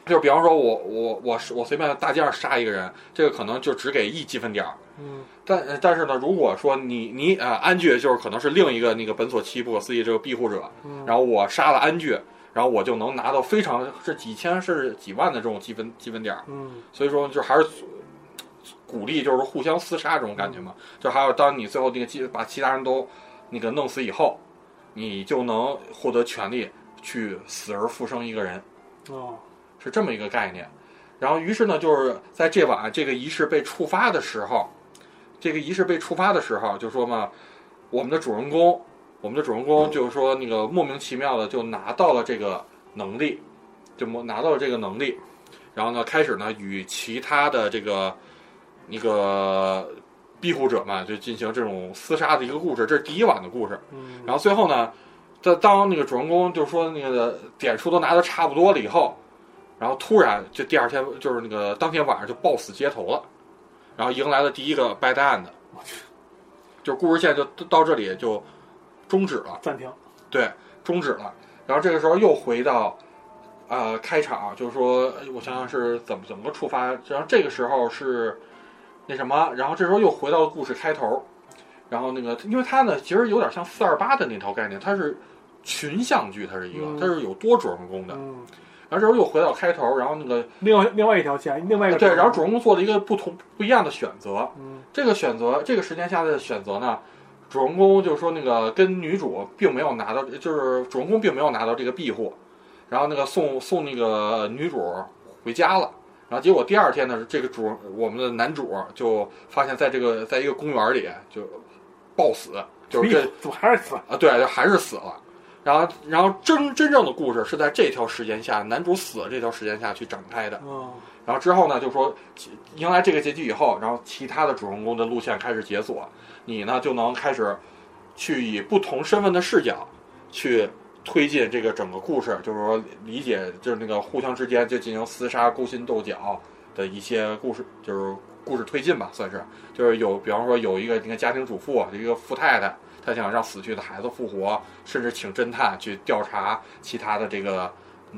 就比方说我我我是我随便大街上杀一个人，这个可能就只给一积分点儿。嗯。但呃但是呢，如果说你你呃安具就是可能是另一个那个本所七不可思议这个庇护者，嗯，然后我杀了安具，然后我就能拿到非常是几千甚至几万的这种积分积分点儿。嗯所以说就还是鼓励就是互相厮杀这种感觉嘛。就还有当你最后那个其把其他人都那个弄死以后，你就能获得权利去死而复生一个人。哦是这么一个概念。然后，于是呢，就是在这晚这个仪式被触发的时候，这个仪式被触发的时候，就说嘛，我们的主人公，我们的主人公就是说那个莫名其妙的就拿到了这个能力，就莫拿到了这个能力，然后呢，开始呢与其他的这个那个庇护者嘛，就进行这种厮杀的一个故事。这是第一晚的故事。嗯，然后最后呢，在当那个主人公就说那个点数都拿的差不多了以后，然后突然就第二天就是那个当天晚上就暴死街头了，然后迎来了第一个 bad end，我去就故事线就到这里就终止了，暂停，对，终止了。然后这个时候又回到呃开场，就是说我想想是怎么怎么个触发，然后这个时候是那什么，然后这时候又回到故事开头，然后那个因为它呢其实有点像四二八的那套概念，它是群像剧，它是一个，嗯它是有多主人公的。嗯，然后这时候又回到开头，然后那个另外另外一条线，另外一个对，然后主人公做了一个不同不一样的选择。嗯这个选择，这个时间下的选择呢，主人公就是说那个跟女主并没有拿到，就是主人公并没有拿到这个庇护，然后那个送送那个女主回家了。然后结果第二天呢，这个主我们的男主就发现在这个在一个公园里就暴死，就是这怎么还是死？啊，对，就还是死了。然后，然后真真正的故事是在这条时间下，男主死了这条时间下去展开的。嗯然后之后呢，就说迎来这个结局以后，然后其他的主人公的路线开始解锁，你呢就能开始去以不同身份的视角去推进这个整个故事，就是说理解就是那个互相之间就进行厮杀、勾心斗角的一些故事，就是故事推进吧，算是就是有，比方说有一个你看家庭主妇，一个富太太，她想让死去的孩子复活，甚至请侦探去调查其他的这个。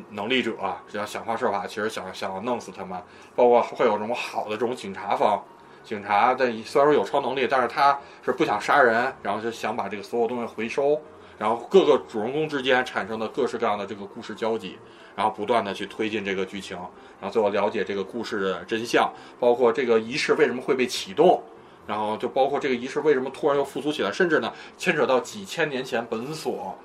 能力者只要想方设法，其实想想要弄死他们，包括会有这种好的这种警察方，警察的虽然说有超能力，但是他是不想杀人，然后就想把这个所有东西回收，然后各个主人公之间产生的各式各样的这个故事交集，然后不断的去推进这个剧情，然后最后了解这个故事的真相，包括这个仪式为什么会被启动，然后就包括这个仪式为什么突然又复苏起来，甚至呢牵扯到几千年前本所。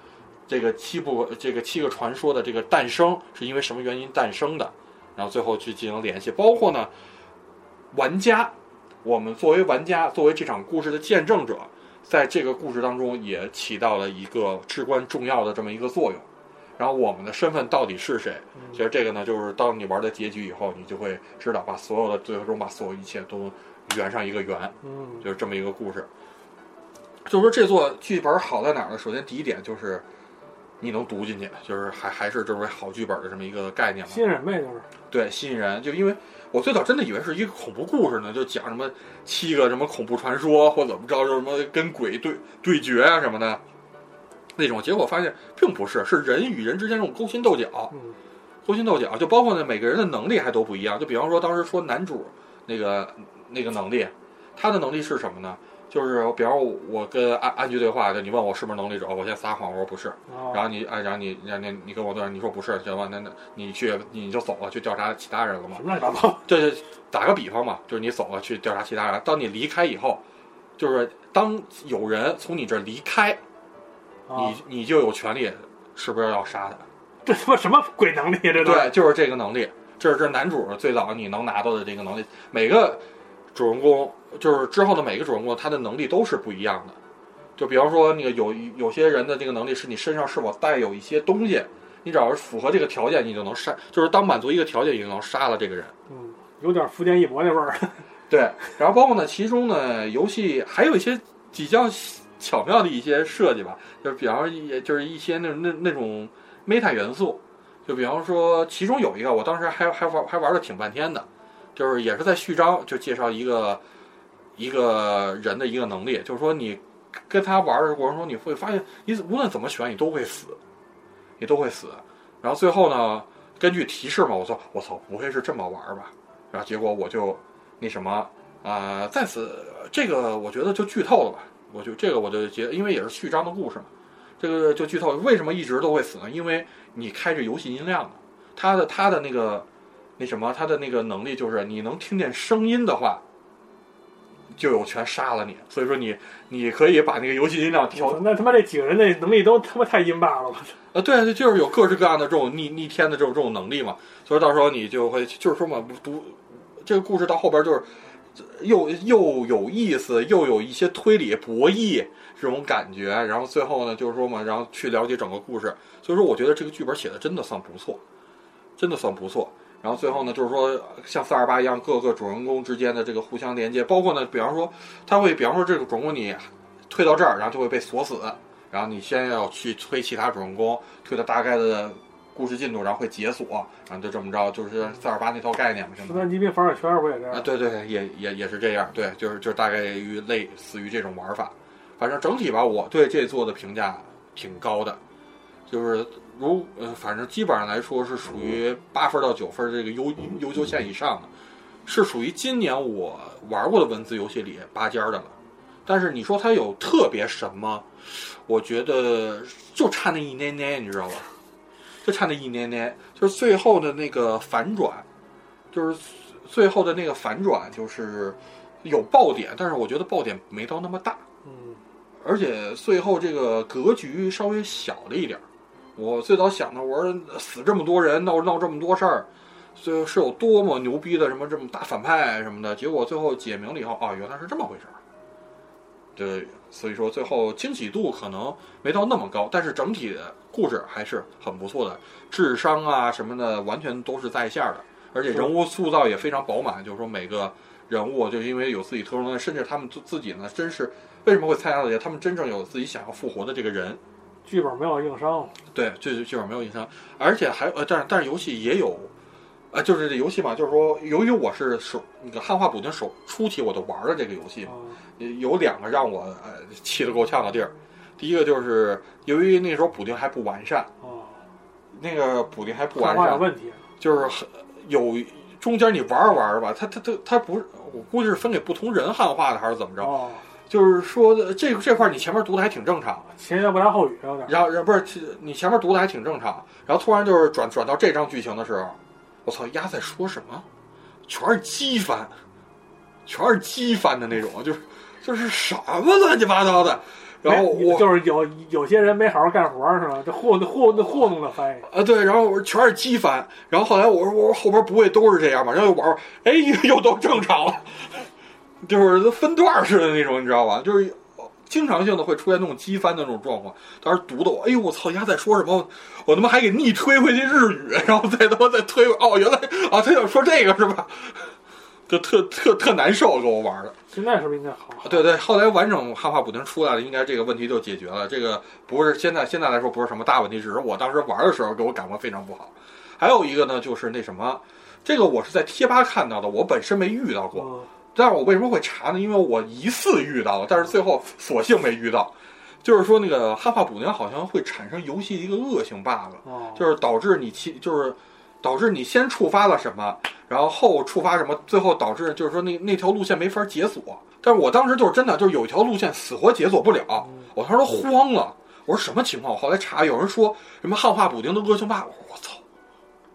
这个七部这个七个传说的这个诞生是因为什么原因诞生的？然后最后去进行联系，包括呢，玩家，我们作为玩家，作为这场故事的见证者，在这个故事当中也起到了一个至关重要的这么一个作用。然后我们的身份到底是谁？其实这个呢，就是当你玩到结局以后，你就会知道，把所有的最终把所有一切都圆上一个圆。嗯就是这么一个故事。就是说这座剧本好在哪儿呢？首先第一点就是你能读进去，就是还还是这为好剧本的这么一个概念嘛。吸引人呗，就是对，吸引人。就因为我最早真的以为是一个恐怖故事呢，就讲什么七个什么恐怖传说或怎么着，就什么跟鬼对对决啊什么的那种。结果发现并不是，是人与人之间这种勾心斗角。嗯勾心斗角，就包括呢每个人的能力还都不一样。就比方说当时说男主那个那个能力，他的能力是什么呢？就是比方我跟安安局对话，就你问我是不是能力者，我先撒谎，我说不是。哦然后你哎，然后你然后你你跟我对，你说不是，行吧？那那你去你就走了，去调查其他人了嘛什？么乱七八糟？对对打个比方嘛，就是你走了去调查其他人，当你离开以后，就是当有人从你这儿离开，啊你你就有权利，是不是要杀他？这他妈什么鬼能力啊？这都对，就是这个能力，这是这是男主最早你能拿到的这个能力。每个主人公，就是之后的每个主人公，他的能力都是不一样的。就比方说，那个有有些人的这个能力是你身上是否带有一些东西，你只要是符合这个条件，你就能杀，就是当满足一个条件，你就能杀了这个人。嗯，有点福建一博那味儿。对，然后包括呢，其中呢，游戏还有一些比较巧妙的一些设计吧，就是比方说一就是一些那那那种 meta 元素，就比方说其中有一个，我当时还还玩还玩了挺半天的，就是也是在序章就介绍一个一个人的一个能力，就是说你跟他玩的过程中，你会发现你无论怎么选，你都会死，你都会死。然后最后呢，根据提示嘛，我说我操，不会是这么玩吧？然后结果我就那什么啊、在此这个我觉得就剧透了吧，我就这个我就觉得，因为也是序章的故事嘛，这个就剧透。为什么一直都会死呢？因为你开着游戏音量的，他的他的那个那什么，他的那个能力就是你能听见声音的话，就有权杀了你。所以说你你可以把那个游戏音量调那他妈这几个人那能力都他妈太阴霸了！我操！啊，对，对就是有各式各样的这种逆逆天的这种这种能力嘛，所以到时候你就会就是说嘛，读这个故事到后边就是又又有意思，又有一些推理博弈这种感觉，然后最后呢就是说嘛，然后去了解整个故事，所以说我觉得这个剧本写的真的算不错，真的算不错。然后最后呢，就是说像四二八一样，各个主人公之间的这个互相连接，包括呢，比方说他会，比方说这个主人公你推到这儿，然后就会被锁死，然后你先要去推其他主人公，推到大概的故事进度，然后会解锁，然后就这么着，就是四二八那套概念嘛，现在。十三级兵反水圈不也这啊，对对，也也也是这样，对，就是就是大概于类似于这种玩法。反正整体吧，我对这座的评价挺高的，就是如呃，反正基本上来说是属于八分到九分这个优优秀线以上的，是属于今年我玩过的文字游戏里拔尖的了。但是你说它有特别什么，我觉得就差那一捏捏，你知道吧？就差那一捏捏，就是最后的那个反转，就是最后的那个反转，就是有爆点，但是我觉得爆点没到那么大，嗯而且最后这个格局稍微小了一点儿。我最早想的，我说死这么多人，闹闹这么多事儿，最后是有多么牛逼的什么这么大反派什么的，结果最后解明了以后，啊，原来是这么回事儿。对，所以说最后惊喜度可能没到那么高，但是整体的故事还是很不错的，智商啊什么的完全都是在线的，而且人物塑造也非常饱满，就是说每个人物就因为有自己特殊能力，甚至他们自自己呢，真是为什么会参加这些？他们真正有自己想要复活的这个人。剧本没有硬伤，对，这这剧本没有硬伤，而且还呃，但是但是游戏也有，呃，就是这游戏嘛，就是说，由于我是手那个汉化补丁手初期我就玩了这个游戏，啊有两个让我呃气得够呛的地儿。第一个就是由于那时候补丁还不完善，啊，那个补丁还不完善，问题，就是很有中间你玩着玩着吧，它它它它不是，我估计是分给不同人汉化的还是怎么着？哦，就是说的这这块儿你前面读的还挺正常，前言不搭后语有点，然后，然后不是你前面读的还挺正常，然后突然就是转转到这张剧情的时候，我操，丫在说什么？全是机翻，全是机翻的那种，就是就是什么乱七八糟的。然后我就是有有些人没好好干活儿是吧？这糊弄糊弄糊弄的翻译，啊对，然后我说全是机翻，然后后来我说我说后边不会都是这样吧？然后又玩玩，哎又又都正常了，就是分段儿似的那种，你知道吧？就是。经常性的会出现那种机翻的那种状况，当时读的我，哎呦我操，丫在说什么？我他妈还给逆推回去日语，然后再他妈再推，哦，原来啊，他想说这个是吧？就特特特难受，给我玩的。现在是不是应该好？对对，后来完整汉化补丁出来了，应该这个问题就解决了。这个不是现在现在来说不是什么大问题，只是我当时玩的时候给我感官非常不好。还有一个呢，就是那什么，这个我是在贴吧看到的，我本身没遇到过。嗯但是我为什么会查呢？因为我疑似遇到了，但是最后索性没遇到。就是说，那个汉化补丁好像会产生游戏的一个恶性 bug，哦，就是导致你其就是导致你先触发了什么，然后后触发什么，最后导致就是说那那条路线没法解锁。但是我当时就是真的就是有一条路线死活解锁不了，我当时都慌了。我说什么情况？我后来查，有人说什么汉化补丁的恶性 bug，我说我操，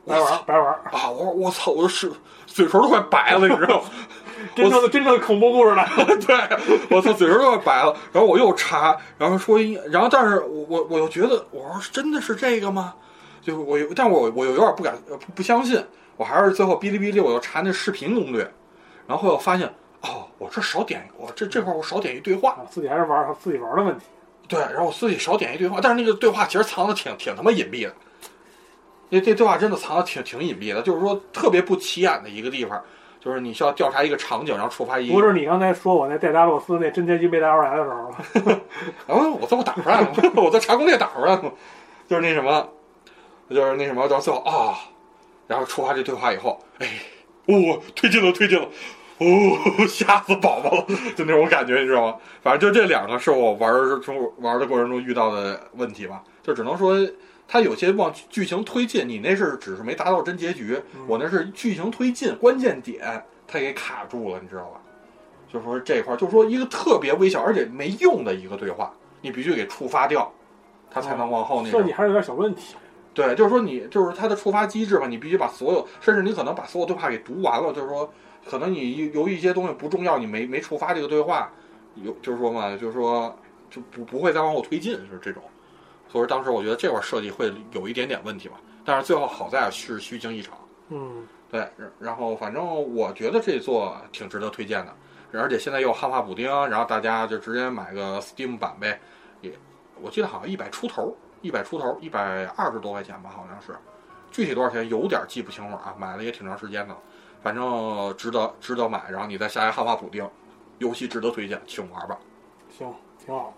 白玩儿白玩儿，啊！我说我操，我是嘴唇都快白了，你知道吗？真正的真正的恐怖故事来了，对，我操，嘴唇都要白了。然后我又查，然后说，然后但是我我我又觉得，我说真的是这个吗？就我有，但我我有点不敢呃不不相信。我还是最后哔哩哔哩我又查那视频攻略，然后我发现哦，我这少点我这这块儿我少点一对话，啊自己还是玩儿自己玩儿的问题。对，然后我自己少点一对话，但是那个对话其实藏的挺挺他妈隐蔽的。那这对话真的藏的挺挺隐蔽的，就是说特别不起眼的一个地方，就是你需要调查一个场景，然后触发一不是你刚才说我那戴达洛斯那真结局没打出来的时候吗？然后我最后打出来了，我在查攻略打出来了，就是那什么，就是那什么，到最后啊，然后触发这对话以后，哎，哦，推进了，推进了，哦，吓死宝宝了，就那种感觉，你知道吗？反正就这两个是我玩儿中玩的过程中遇到的问题吧，就只能说。它有些往剧情推进，你那是只是没达到真结局，我那是剧情推进关键点，它给卡住了，你知道吧？就说这块儿，就说一个特别微小而且没用的一个对话，你必须给触发掉，它才能往后那个。设计还是有点小问题。对，就是说你就是它的触发机制吧，你必须把所有，甚至你可能把所有对话给读完了，就是说，可能你由于一些东西不重要，你没没触发这个对话，有就是说嘛，就是说就不不会再往后推进，就是这种。所以说当时我觉得这块设计会有一点点问题吧，但是最后好在是虚惊一场。嗯，对，然然后反正我觉得这座挺值得推荐的，而且现在又汉化补丁，然后大家就直接买个 Steam 版呗，也我记得好像一百出头，一百出头，一百二十多块钱吧，好像是，具体多少钱有点记不清了啊，买了也挺长时间的，反正值得值得买，然后你再下一汉化补丁，游戏值得推荐，请玩吧。行，挺好。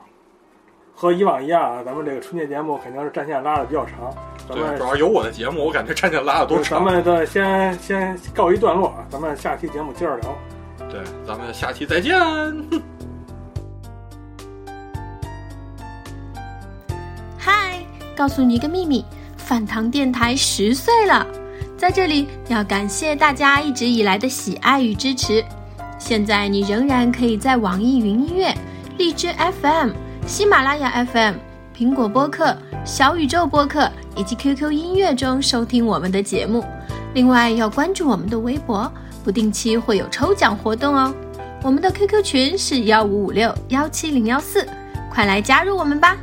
和以往一样啊，咱们这个春节节目肯定是战线拉的比较长，咱对，们主要有我的节目，我感觉战线拉的都咱。们的先先告一段落，啊咱们下期节目接着聊。对，咱们下期再见。嗨，告诉你一个秘密，饭堂电台十岁了，在这里要感谢大家一直以来的喜爱与支持。现在你仍然可以在网易云音乐、荔枝 FM、喜马拉雅 FM、苹果播客、小宇宙播客以及 QQ 音乐中收听我们的节目。另外，要关注我们的微博，不定期会有抽奖活动哦。我们的 QQ 群是幺五五六幺七零幺四，快来加入我们吧！